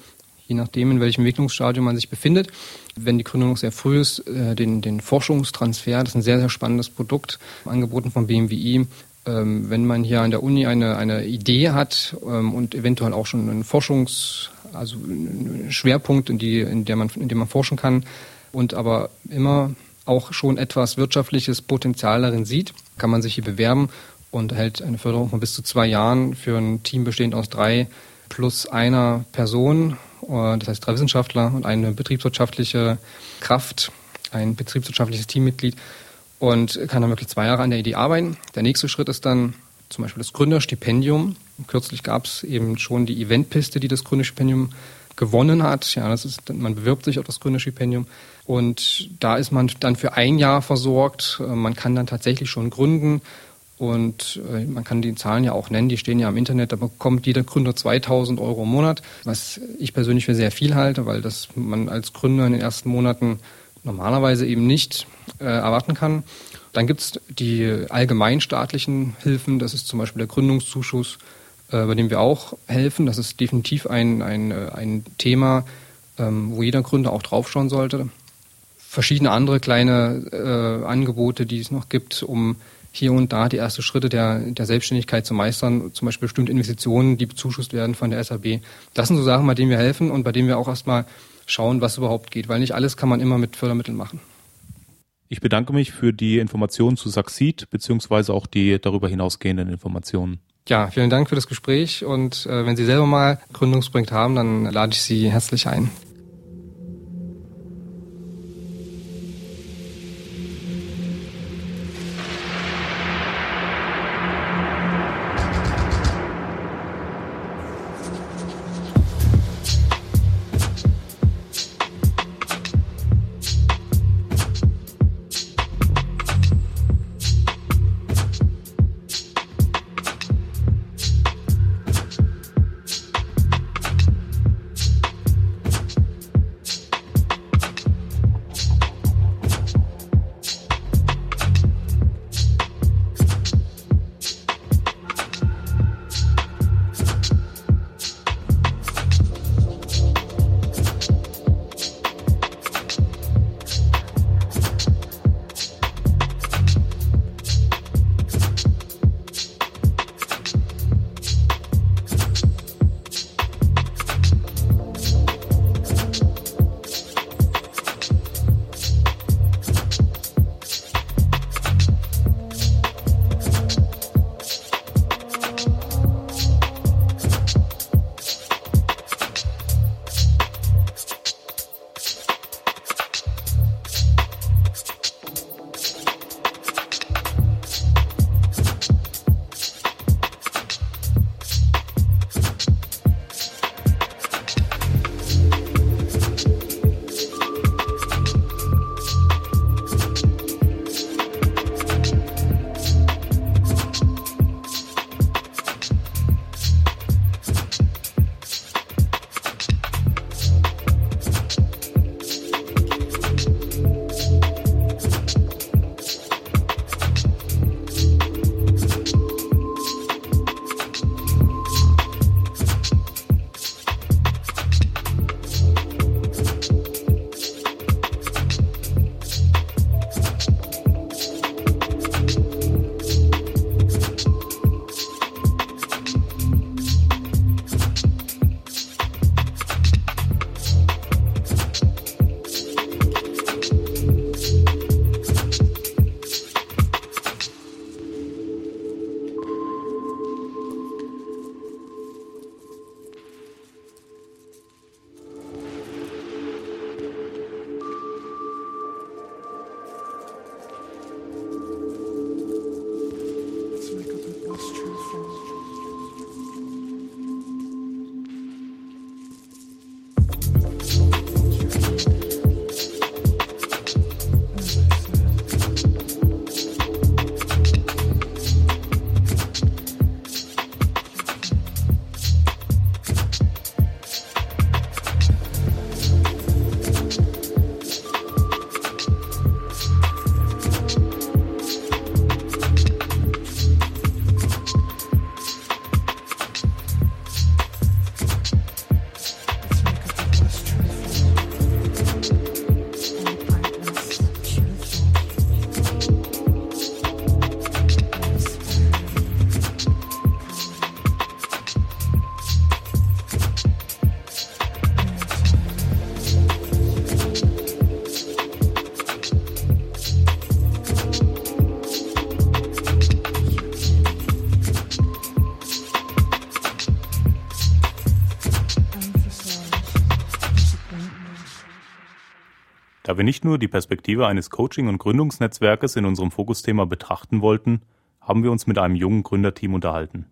je nachdem, in welchem Entwicklungsstadium man sich befindet, wenn die Gründung noch sehr früh ist, äh, den, den Forschungstransfer. Das ist ein sehr, sehr spannendes Produkt, angeboten vom BMWI. Ähm, wenn man hier an der Uni eine, eine Idee hat ähm, und eventuell auch schon einen Forschungs-, also einen Schwerpunkt, in, die, in, der man, in dem man forschen kann und aber immer auch schon etwas wirtschaftliches Potenzial darin sieht, kann man sich hier bewerben und erhält eine Förderung von bis zu zwei Jahren für ein Team bestehend aus drei plus einer Person, äh, das heißt drei Wissenschaftler und eine betriebswirtschaftliche Kraft, ein betriebswirtschaftliches Teammitglied und kann dann wirklich zwei Jahre an der Idee arbeiten. Der nächste Schritt ist dann zum Beispiel das Gründerstipendium. Kürzlich gab es eben schon die Eventpiste, die das Gründerstipendium gewonnen hat. Ja, das ist, man bewirbt sich auf das Gründerstipendium und da ist man dann für ein Jahr versorgt. Äh, Man kann dann tatsächlich schon gründen und äh, man kann die Zahlen ja auch nennen, die stehen ja im Internet. Da bekommt jeder Gründer 2000 Euro im Monat, was ich persönlich für sehr viel halte, weil das man als Gründer in den ersten Monaten normalerweise eben nicht äh, erwarten kann. Dann gibt es die allgemeinstaatlichen Hilfen, das ist zum Beispiel der Gründungszuschuss, äh, bei dem wir auch helfen. Das ist definitiv ein, ein, äh, ein Thema, ähm, wo jeder Gründer auch draufschauen sollte. Verschiedene andere kleine äh, Angebote, die es noch gibt, um hier und da die ersten Schritte der, der Selbstständigkeit zu meistern, zum Beispiel bestimmte Investitionen, die bezuschusst werden von der SAB. Das sind so Sachen, bei denen wir helfen und bei denen wir auch erstmal schauen, was überhaupt geht, weil nicht alles kann man immer mit Fördermitteln machen. Ich bedanke mich für die Informationen zu Saxid beziehungsweise auch die darüber hinausgehenden Informationen. Ja, vielen Dank für das Gespräch und äh, wenn Sie selber mal Gründungsprojekt haben, dann lade ich Sie herzlich ein. Wir nicht nur die Perspektive eines Coaching- und Gründungsnetzwerkes in unserem Fokusthema betrachten wollten, haben wir uns mit einem jungen Gründerteam unterhalten.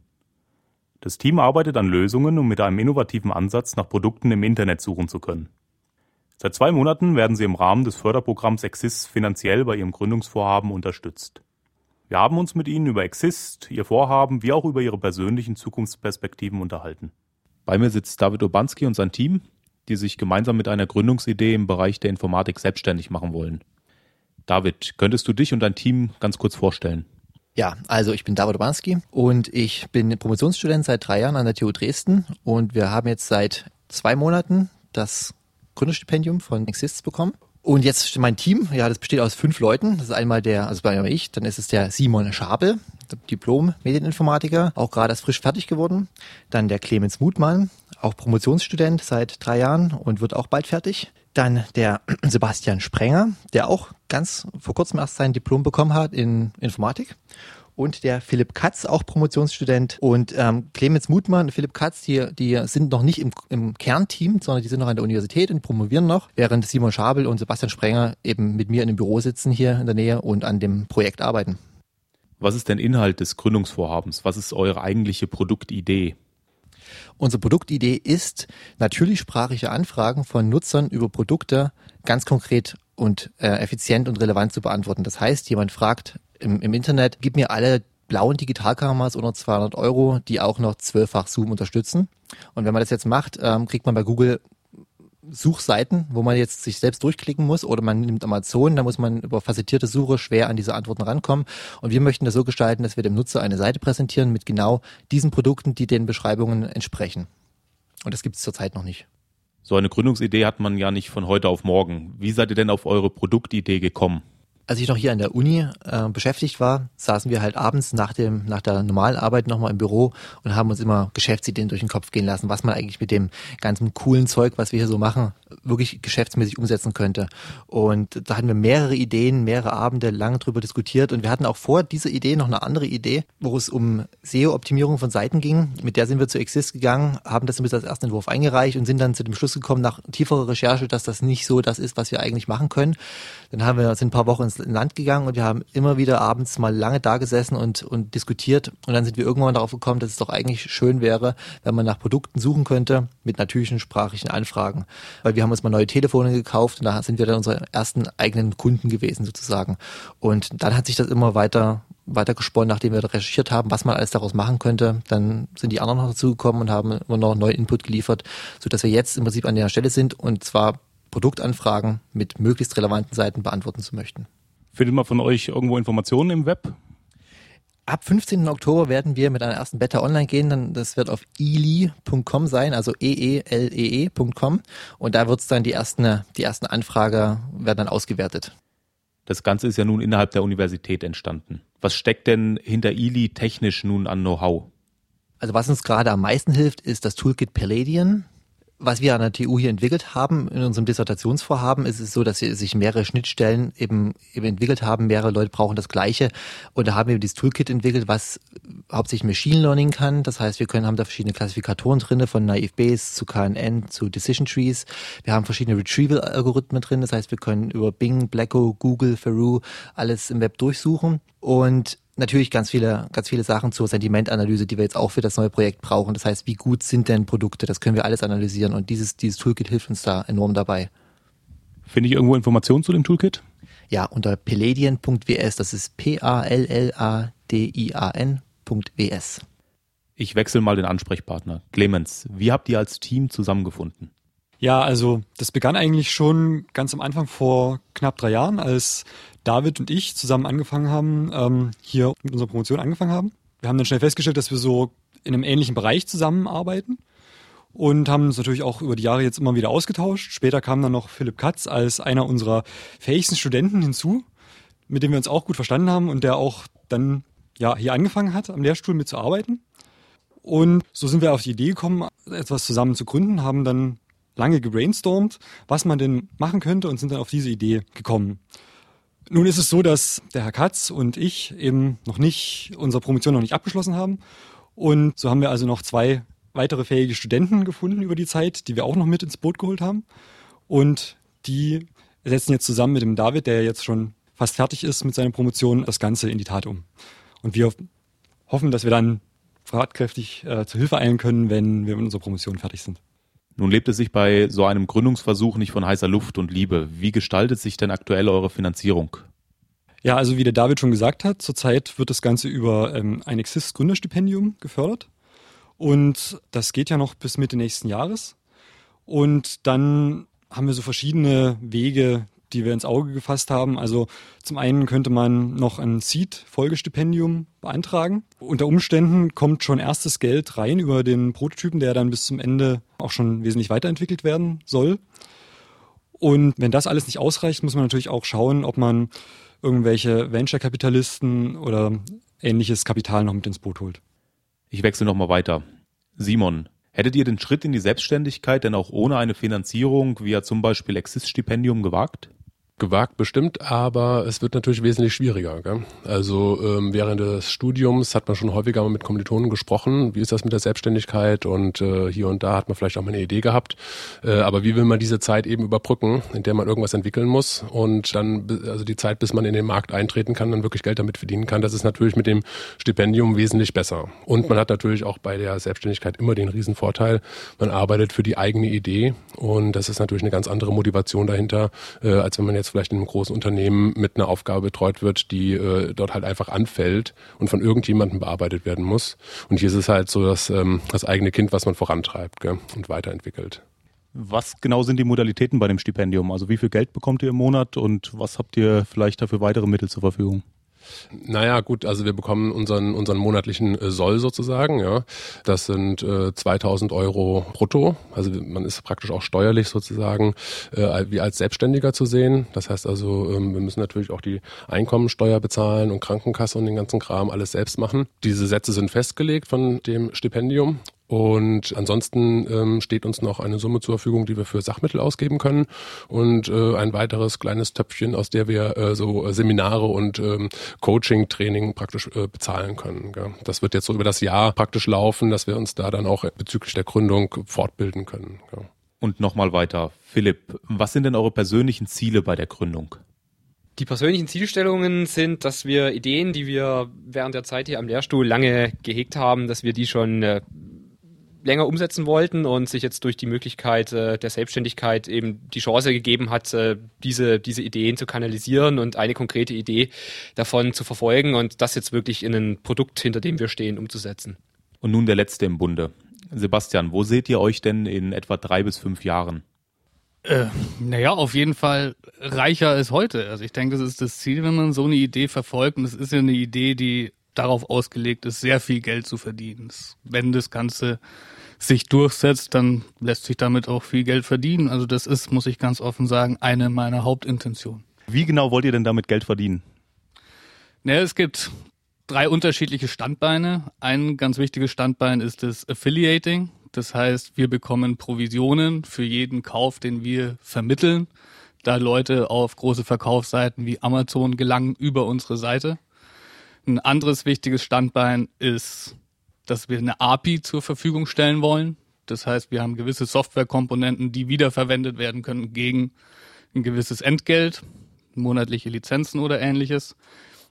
Das Team arbeitet an Lösungen, um mit einem innovativen Ansatz nach Produkten im Internet suchen zu können. Seit zwei Monaten werden sie im Rahmen des Förderprogramms Exist finanziell bei ihrem Gründungsvorhaben unterstützt. Wir haben uns mit ihnen über Exist, ihr Vorhaben wie auch über ihre persönlichen Zukunftsperspektiven unterhalten. Bei mir sitzt David Obanski und sein Team, die sich gemeinsam mit einer Gründungsidee im Bereich der Informatik selbstständig machen wollen. David, könntest du dich und dein Team ganz kurz vorstellen? Ja, also ich bin David Obanski und ich bin Promotionsstudent seit drei Jahren an der TU Dresden und wir haben jetzt seit zwei Monaten das Gründerstipendium von Exists bekommen. Und jetzt mein Team, ja, das besteht aus fünf Leuten. Das ist einmal der, also bei ich, dann ist es der Simon Schabel, Diplom-Medieninformatiker, auch gerade erst frisch fertig geworden. Dann der Clemens Mutmann, auch Promotionsstudent seit drei Jahren und wird auch bald fertig. Dann der (clears throat) Sebastian Sprenger, der auch ganz vor kurzem erst sein Diplom bekommen hat in Informatik. und der Philipp Katz, auch Promotionsstudent. Und ähm, Clemens Mutmann und Philipp Katz, die, die sind noch nicht im, im Kernteam, sondern die sind noch an der Universität und promovieren noch, während Simon Schabel und Sebastian Sprenger eben mit mir in dem Büro sitzen hier in der Nähe und an dem Projekt arbeiten. Was ist denn Inhalt des Gründungsvorhabens? Was ist eure eigentliche Produktidee? Unsere Produktidee ist, natürlichsprachige Anfragen von Nutzern über Produkte ganz konkret und äh, effizient und relevant zu beantworten. Das heißt, jemand fragt im, im Internet, gib mir alle blauen Digitalkameras unter 200 Euro, die auch noch zwölffach Zoom unterstützen. Und wenn man das jetzt macht, ähm, kriegt man bei Google Suchseiten, wo man jetzt sich selbst durchklicken muss oder man nimmt Amazon, da muss man über facettierte Suche schwer an diese Antworten rankommen. Und wir möchten das so gestalten, dass wir dem Nutzer eine Seite präsentieren mit genau diesen Produkten, die den Beschreibungen entsprechen. Und das gibt es zurzeit noch nicht. So eine Gründungsidee hat man ja nicht von heute auf morgen. Wie seid ihr denn auf eure Produktidee gekommen? Als ich noch hier an der Uni äh, beschäftigt war, saßen wir halt abends nach dem nach der normalen Arbeit nochmal im Büro und haben uns immer Geschäftsideen durch den Kopf gehen lassen, was man eigentlich mit dem ganzen coolen Zeug, was wir hier so machen, wirklich geschäftsmäßig umsetzen könnte. Und da hatten wir mehrere Ideen, mehrere Abende lange drüber diskutiert und wir hatten auch vor dieser Idee noch eine andere Idee, wo es um SEO-Optimierung von Seiten ging. Mit der sind wir zu Exist gegangen, haben das mit als ersten Entwurf eingereicht und sind dann zu dem Schluss gekommen nach tieferer Recherche, dass das nicht so das ist, was wir eigentlich machen können. Dann haben wir sind ein paar Wochen ins Land gegangen und wir haben immer wieder abends mal lange da gesessen und, und diskutiert. Und dann sind wir irgendwann darauf gekommen, dass es doch eigentlich schön wäre, wenn man nach Produkten suchen könnte mit natürlichen sprachlichen Anfragen. Weil wir haben uns mal neue Telefone gekauft und da sind wir dann unsere ersten eigenen Kunden gewesen sozusagen. Und dann hat sich das immer weiter weiter gesponnen, nachdem wir recherchiert haben, was man alles daraus machen könnte. Dann sind die anderen noch dazugekommen und haben immer noch neuen Input geliefert, sodass wir jetzt im Prinzip an der Stelle sind und zwar Produktanfragen mit möglichst relevanten Seiten beantworten zu möchten. Findet man von euch irgendwo Informationen im Web? Ab 15. Oktober werden wir mit einer ersten Beta online gehen. Dann, das wird auf eli.com sein, also e-e-l-e-e.com. Und da wird es dann die ersten, die ersten Anfrage werden dann ausgewertet. Das Ganze ist ja nun innerhalb der Universität entstanden. Was steckt denn hinter Eli technisch nun an Know-how? Also was uns gerade am meisten hilft, ist das Toolkit Palladian. Was wir an der TU hier entwickelt haben, in unserem Dissertationsvorhaben, ist es so, dass sich mehrere Schnittstellen eben, eben entwickelt haben. Mehrere Leute brauchen das Gleiche. Und da haben wir dieses Toolkit entwickelt, was hauptsächlich Machine Learning kann. Das heißt, wir können, haben da verschiedene Klassifikatoren drinne, von Naive Bayes zu KNN zu Decision Trees. Wir haben verschiedene Retrieval-Algorithmen drin. Das heißt, wir können über Bing, Blacko, Google, Faru alles im Web durchsuchen. Und natürlich ganz viele, ganz viele Sachen zur Sentimentanalyse, die wir jetzt auch für das neue Projekt brauchen. Das heißt, wie gut sind denn Produkte? Das können wir alles analysieren und dieses, dieses Toolkit hilft uns da enorm dabei. Finde ich irgendwo Informationen zu dem Toolkit? Ja, unter palladian.ws, das ist P-A-L-L-A-D-I-A-N.ws. Ich wechsle mal den Ansprechpartner. Clemens, wie habt ihr als Team zusammengefunden? Ja, also das begann eigentlich schon ganz am Anfang vor knapp drei Jahren, als David und ich zusammen angefangen haben, ähm, hier mit unserer Promotion angefangen haben. Wir haben dann schnell festgestellt, dass wir so in einem ähnlichen Bereich zusammenarbeiten und haben uns natürlich auch über die Jahre jetzt immer wieder ausgetauscht. Später kam dann noch Philipp Katz als einer unserer fähigsten Studenten hinzu, mit dem wir uns auch gut verstanden haben und der auch dann ja hier angefangen hat, am Lehrstuhl mitzuarbeiten. Und so sind wir auf die Idee gekommen, etwas zusammen zu gründen, haben dann lange gebrainstormt, was man denn machen könnte und sind dann auf diese Idee gekommen. Nun ist es so, dass der Herr Katz und ich eben noch nicht, unsere Promotion noch nicht abgeschlossen haben. Und so haben wir also noch zwei weitere fähige Studenten gefunden über die Zeit, die wir auch noch mit ins Boot geholt haben. Und die setzen jetzt zusammen mit dem David, der jetzt schon fast fertig ist mit seiner Promotion, das Ganze in die Tat um. Und wir hoffen, dass wir dann tatkräftig äh, zur Hilfe eilen können, wenn wir mit unserer Promotion fertig sind. Nun lebt es sich bei so einem Gründungsversuch nicht von heißer Luft und Liebe. Wie gestaltet sich denn aktuell eure Finanzierung? Ja, also wie der David schon gesagt hat, zurzeit wird das Ganze über ähm, ein Exist Gründerstipendium gefördert. Und das geht ja noch bis Mitte nächsten Jahres. Und dann haben wir so verschiedene Wege, die wir ins Auge gefasst haben. Also zum einen könnte man noch ein Seed-Folgestipendium beantragen. Unter Umständen kommt schon erstes Geld rein über den Prototypen, der dann bis zum Ende auch schon wesentlich weiterentwickelt werden soll. Und wenn das alles nicht ausreicht, muss man natürlich auch schauen, ob man irgendwelche Venture-Kapitalisten oder ähnliches Kapital noch mit ins Boot holt. Ich wechsle nochmal weiter. Simon, hättet ihr den Schritt in die Selbstständigkeit denn auch ohne eine Finanzierung via zum Beispiel Exist-Stipendium gewagt? Gewagt bestimmt, aber es wird natürlich wesentlich schwieriger. Gell? Also ähm, während des Studiums hat man schon häufiger mal mit Kommilitonen gesprochen, wie ist das mit der Selbstständigkeit und äh, hier und da hat man vielleicht auch mal eine Idee gehabt. Äh, aber wie will man diese Zeit eben überbrücken, in der man irgendwas entwickeln muss und dann, also die Zeit, bis man in den Markt eintreten kann, dann wirklich Geld damit verdienen kann, das ist natürlich mit dem Stipendium wesentlich besser. Und man hat natürlich auch bei der Selbstständigkeit immer den Riesenvorteil, man arbeitet für die eigene Idee und das ist natürlich eine ganz andere Motivation dahinter, äh, als wenn man jetzt vielleicht in einem großen Unternehmen mit einer Aufgabe betreut wird, die äh, dort halt einfach anfällt und von irgendjemandem bearbeitet werden muss. Und hier ist es halt so das, ähm, das eigene Kind, was man vorantreibt gell, und weiterentwickelt. Was genau sind die Modalitäten bei dem Stipendium? Also wie viel Geld bekommt ihr im Monat und was habt ihr vielleicht dafür weitere Mittel zur Verfügung? Naja, gut, also wir bekommen unseren, unseren monatlichen äh, Soll sozusagen, ja. Das sind äh, 2000 Euro brutto. Also man ist praktisch auch steuerlich sozusagen äh, wie als Selbstständiger zu sehen. Das heißt also, ähm, wir müssen natürlich auch die Einkommensteuer bezahlen und Krankenkasse und den ganzen Kram alles selbst machen. Diese Sätze sind festgelegt von dem Stipendium und ansonsten ähm, steht uns noch eine Summe zur Verfügung, die wir für Sachmittel ausgeben können und äh, ein weiteres kleines Töpfchen, aus der wir äh, so Seminare und ähm, Coaching-Training praktisch äh, bezahlen können. Gell. Das wird jetzt so über das Jahr praktisch laufen, dass wir uns da dann auch bezüglich der Gründung fortbilden können. Gell. Und nochmal weiter. Philipp, was sind denn eure persönlichen Ziele bei der Gründung? Die persönlichen Zielstellungen sind, dass wir Ideen, die wir während der Zeit hier am Lehrstuhl lange gehegt haben, dass wir die schon äh, länger umsetzen wollten und sich jetzt durch die Möglichkeit äh, der Selbstständigkeit eben die Chance gegeben hat, äh, diese, diese Ideen zu kanalisieren und eine konkrete Idee davon zu verfolgen und das jetzt wirklich in ein Produkt, hinter dem wir stehen, umzusetzen. Und nun der letzte im Bunde. Sebastian, wo seht ihr euch denn in etwa drei bis fünf Jahren? Äh, naja, auf jeden Fall reicher als heute. Also ich denke, das ist das Ziel, wenn man so eine Idee verfolgt. Und es ist ja eine Idee, die darauf ausgelegt ist, sehr viel Geld zu verdienen. Wenn das Ganze sich durchsetzt, dann lässt sich damit auch viel Geld verdienen. Also das ist, muss ich ganz offen sagen, eine meiner Hauptintentionen. Wie genau wollt ihr denn damit Geld verdienen? Naja, es gibt drei unterschiedliche Standbeine. Ein ganz wichtiges Standbein ist das Affiliating. Das heißt, wir bekommen Provisionen für jeden Kauf, den wir vermitteln, da Leute auf große Verkaufsseiten wie Amazon gelangen über unsere Seite. Ein anderes wichtiges Standbein ist, dass wir eine API zur Verfügung stellen wollen. Das heißt, wir haben gewisse Softwarekomponenten, die wiederverwendet werden können gegen ein gewisses Entgelt, monatliche Lizenzen oder ähnliches.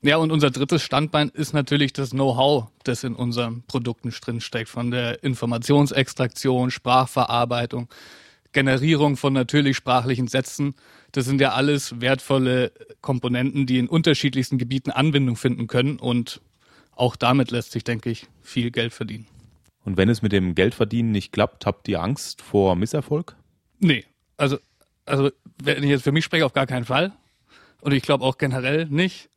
Ja, und unser drittes Standbein ist natürlich das Know-how, das in unseren Produkten drinsteckt, von der Informationsextraktion, Sprachverarbeitung, Generierung von natürlich sprachlichen Sätzen. Das sind ja alles wertvolle Komponenten, die in unterschiedlichsten Gebieten Anwendung finden können und auch damit lässt sich, denke ich, viel Geld verdienen. Und wenn es mit dem Geldverdienen nicht klappt, habt ihr Angst vor Misserfolg? Nee, also, also wenn ich jetzt für mich spreche, auf gar keinen Fall. Und ich glaube auch generell nicht.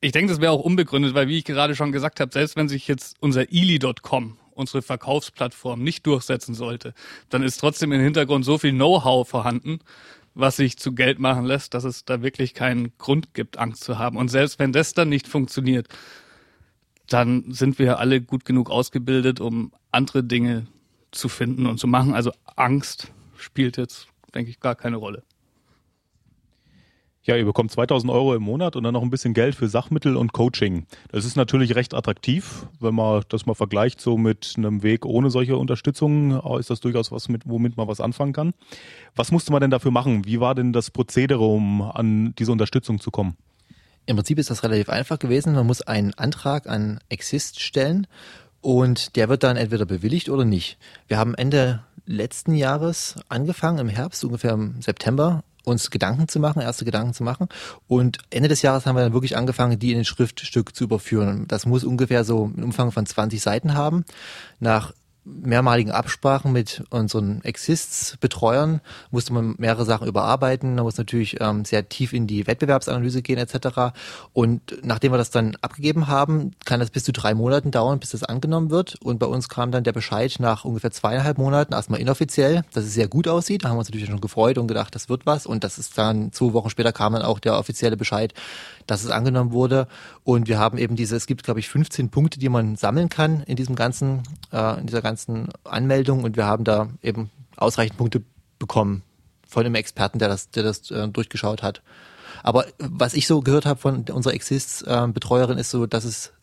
Ich denke, das wäre auch unbegründet, weil wie ich gerade schon gesagt habe, selbst wenn sich jetzt unser ili.com, unsere Verkaufsplattform, nicht durchsetzen sollte, dann ist trotzdem im Hintergrund so viel Know-how vorhanden, was sich zu Geld machen lässt, dass es da wirklich keinen Grund gibt, Angst zu haben. Und selbst wenn das dann nicht funktioniert, dann sind wir alle gut genug ausgebildet, um andere Dinge zu finden und zu machen. Also Angst spielt jetzt, denke ich, gar keine Rolle. Ja, ihr bekommt 2000 Euro im Monat und dann noch ein bisschen Geld für Sachmittel und Coaching. Das ist natürlich recht attraktiv, wenn man das mal vergleicht so mit einem Weg ohne solche Unterstützung, ist das durchaus was, mit, womit man was anfangen kann. Was musste man denn dafür machen? Wie war denn das Prozedere, um an diese Unterstützung zu kommen? Im Prinzip ist das relativ einfach gewesen. Man muss einen Antrag an Exist stellen und der wird dann entweder bewilligt oder nicht. Wir haben Ende letzten Jahres angefangen, im Herbst, ungefähr im September, uns Gedanken zu machen, erste Gedanken zu machen. Und Ende des Jahres haben wir dann wirklich angefangen, die in ein Schriftstück zu überführen. Das muss ungefähr so einen Umfang von 20 Seiten haben. Nach mehrmaligen Absprachen mit unseren Exists-Betreuern musste man mehrere Sachen überarbeiten. Man muss natürlich ähm, sehr tief in die Wettbewerbsanalyse gehen etc. Und nachdem wir das dann abgegeben haben, kann das bis zu drei Monaten dauern, bis das angenommen wird. Und bei uns kam dann der Bescheid nach ungefähr zweieinhalb Monaten, erstmal inoffiziell, dass es sehr gut aussieht. Da haben wir uns natürlich schon gefreut und gedacht, das wird was. Und das ist dann zwei Wochen später kam dann auch der offizielle Bescheid, dass es angenommen wurde. Und wir haben eben diese, es gibt glaube ich 15 Punkte, die man sammeln kann in diesem ganzen, äh, in dieser ganzen Anmeldung und wir haben da eben ausreichend Punkte bekommen, von einem Experten, der das, der das äh, durchgeschaut hat. Aber was ich so gehört habe von unserer Exist-Betreuerin ist so, dass es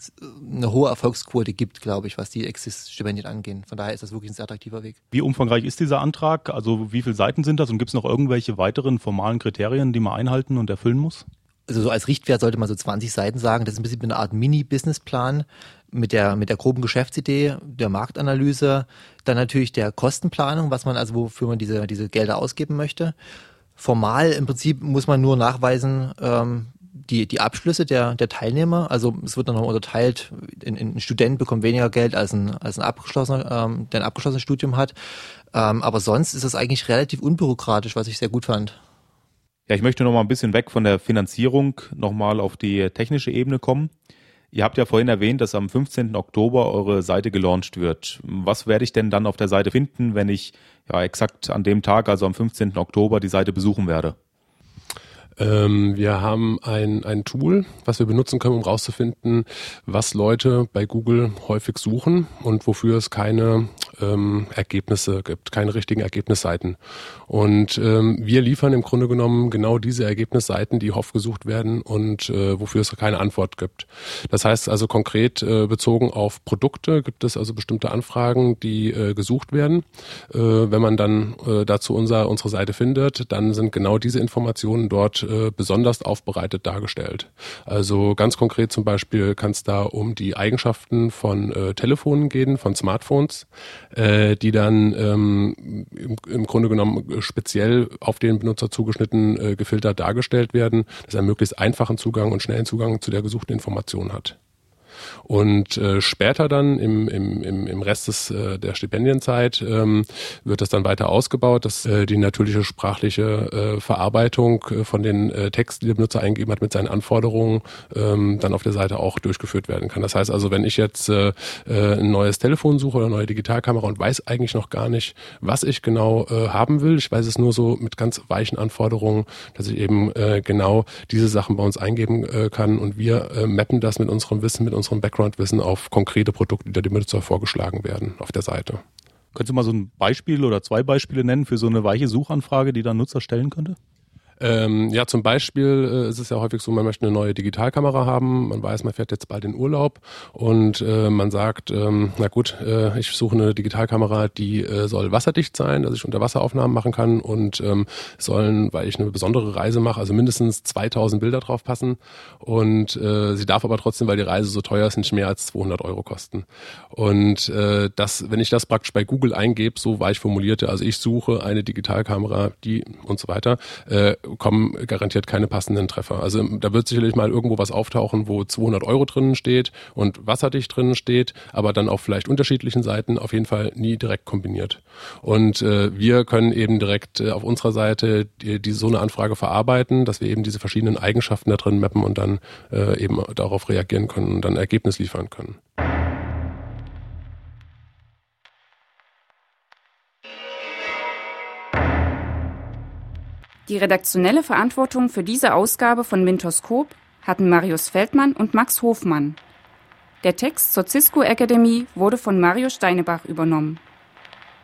eine hohe Erfolgsquote gibt, glaube ich, was die Exist-Stipendien angehen. Von daher ist das wirklich ein sehr attraktiver Weg. Wie umfangreich ist dieser Antrag? Also wie viele Seiten sind das und gibt es noch irgendwelche weiteren formalen Kriterien, die man einhalten und erfüllen muss? Also so als Richtwert sollte man so 20 Seiten sagen. Das ist ein bisschen eine Art Mini-Businessplan mit der, mit der groben Geschäftsidee, der Marktanalyse, dann natürlich der Kostenplanung, was man also wofür man diese, diese Gelder ausgeben möchte. Formal im Prinzip muss man nur nachweisen, ähm, die, die Abschlüsse der, der Teilnehmer. Also es wird dann noch unterteilt, ein, ein Student bekommt weniger Geld als ein, als ein abgeschlossener, ähm, der ein abgeschlossenes Studium hat. Ähm, aber sonst ist es eigentlich relativ unbürokratisch, was ich sehr gut fand. Ja, ich möchte noch mal ein bisschen weg von der Finanzierung noch mal auf die technische Ebene kommen. Ihr habt ja vorhin erwähnt, dass am 15. Oktober eure Seite gelauncht wird. Was werde ich denn dann auf der Seite finden, wenn ich ja exakt an dem Tag, also am 15. Oktober, die Seite besuchen werde? Ähm, wir haben ein, ein Tool, was wir benutzen können, um rauszufinden, was Leute bei Google häufig suchen und wofür es keine ähm, Ergebnisse gibt, keine richtigen Ergebnisseiten. Und ähm, wir liefern im Grunde genommen genau diese Ergebnisseiten, die oft gesucht werden und äh, wofür es keine Antwort gibt. Das heißt also konkret äh, bezogen auf Produkte gibt es also bestimmte Anfragen, die äh, gesucht werden. Äh, wenn man dann äh, dazu unser, unsere Seite findet, dann sind genau diese Informationen dort äh, besonders aufbereitet dargestellt. Also ganz konkret zum Beispiel kann es da um die Eigenschaften von äh, Telefonen gehen, von Smartphones, äh, die dann ähm, im, im Grunde genommen speziell auf den Benutzer zugeschnitten äh, gefiltert dargestellt werden, dass er möglichst einfachen Zugang und schnellen Zugang zu der gesuchten Information hat. Und äh, später dann im, im, im, Rest des, äh, der Stipendienzeit ähm, wird das dann weiter ausgebaut, dass äh, die natürliche sprachliche äh, Verarbeitung äh, von den äh, Texten, die der Benutzer eingegeben hat mit seinen Anforderungen, ähm, dann auf der Seite auch durchgeführt werden kann. Das heißt also, wenn ich jetzt äh, äh, ein neues Telefon suche oder eine neue Digitalkamera und weiß eigentlich noch gar nicht, was ich genau äh, haben will, ich weiß es nur so mit ganz weichen Anforderungen, dass ich eben äh, genau diese Sachen bei uns eingeben äh, kann und wir äh, mappen das mit unserem Wissen, mit unserem Background-Wissen auf konkrete Produkte, die der Benutzer vorgeschlagen werden auf der Seite. Könntest du mal so ein Beispiel oder zwei Beispiele nennen für so eine weiche Suchanfrage, die dann Nutzer stellen könnte? Ähm, ja, zum Beispiel äh, ist es ja häufig so, man möchte eine neue Digitalkamera haben, man weiß, man fährt jetzt bald in Urlaub. Und äh, man sagt, ähm, na gut, äh, ich suche eine Digitalkamera, die äh, soll wasserdicht sein, dass ich Unterwasseraufnahmen machen kann und ähm, sollen, weil ich eine besondere Reise mache, also mindestens 2000 Bilder drauf passen. Und äh, sie darf aber trotzdem, weil die Reise so teuer ist, nicht mehr als 200 Euro kosten. Und äh, das, wenn ich das praktisch bei Google eingebe, so weich formulierte, also ich suche eine Digitalkamera, die und so weiter, äh, kommen garantiert keine passenden Treffer. Also da wird sicherlich mal irgendwo was auftauchen, wo 200 Euro drinnen steht und wasserdicht drinnen steht, aber dann auf vielleicht unterschiedlichen Seiten auf jeden Fall nie direkt kombiniert. Und äh, wir können eben direkt äh, auf unserer Seite die, die so eine Anfrage verarbeiten, dass wir eben diese verschiedenen Eigenschaften da drin mappen und dann äh, eben darauf reagieren können und dann Ergebnis liefern können. Die redaktionelle Verantwortung für diese Ausgabe von Mintoskop hatten Marius Feldmann und Max Hofmann. Der Text zur Cisco Akademie wurde von Mario Steinebach übernommen.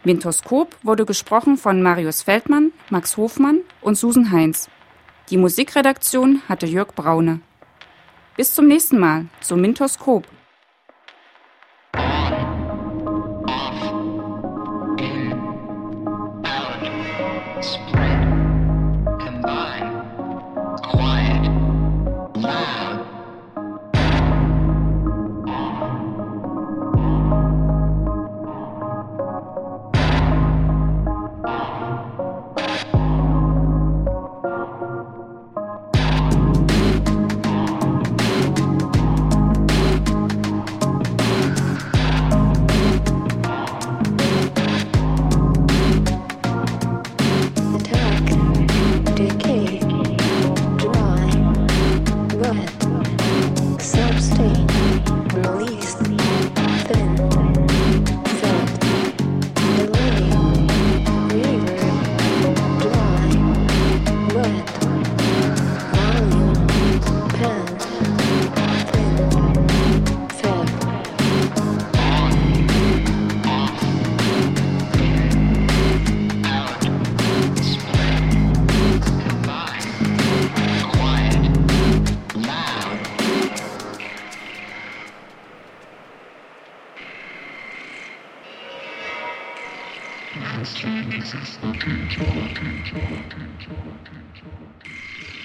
Mintoskop wurde gesprochen von Marius Feldmann, Max Hofmann und Susan Heinz. Die Musikredaktion hatte Jörg Braune. Bis zum nächsten Mal zu Mintoskop. Thank you.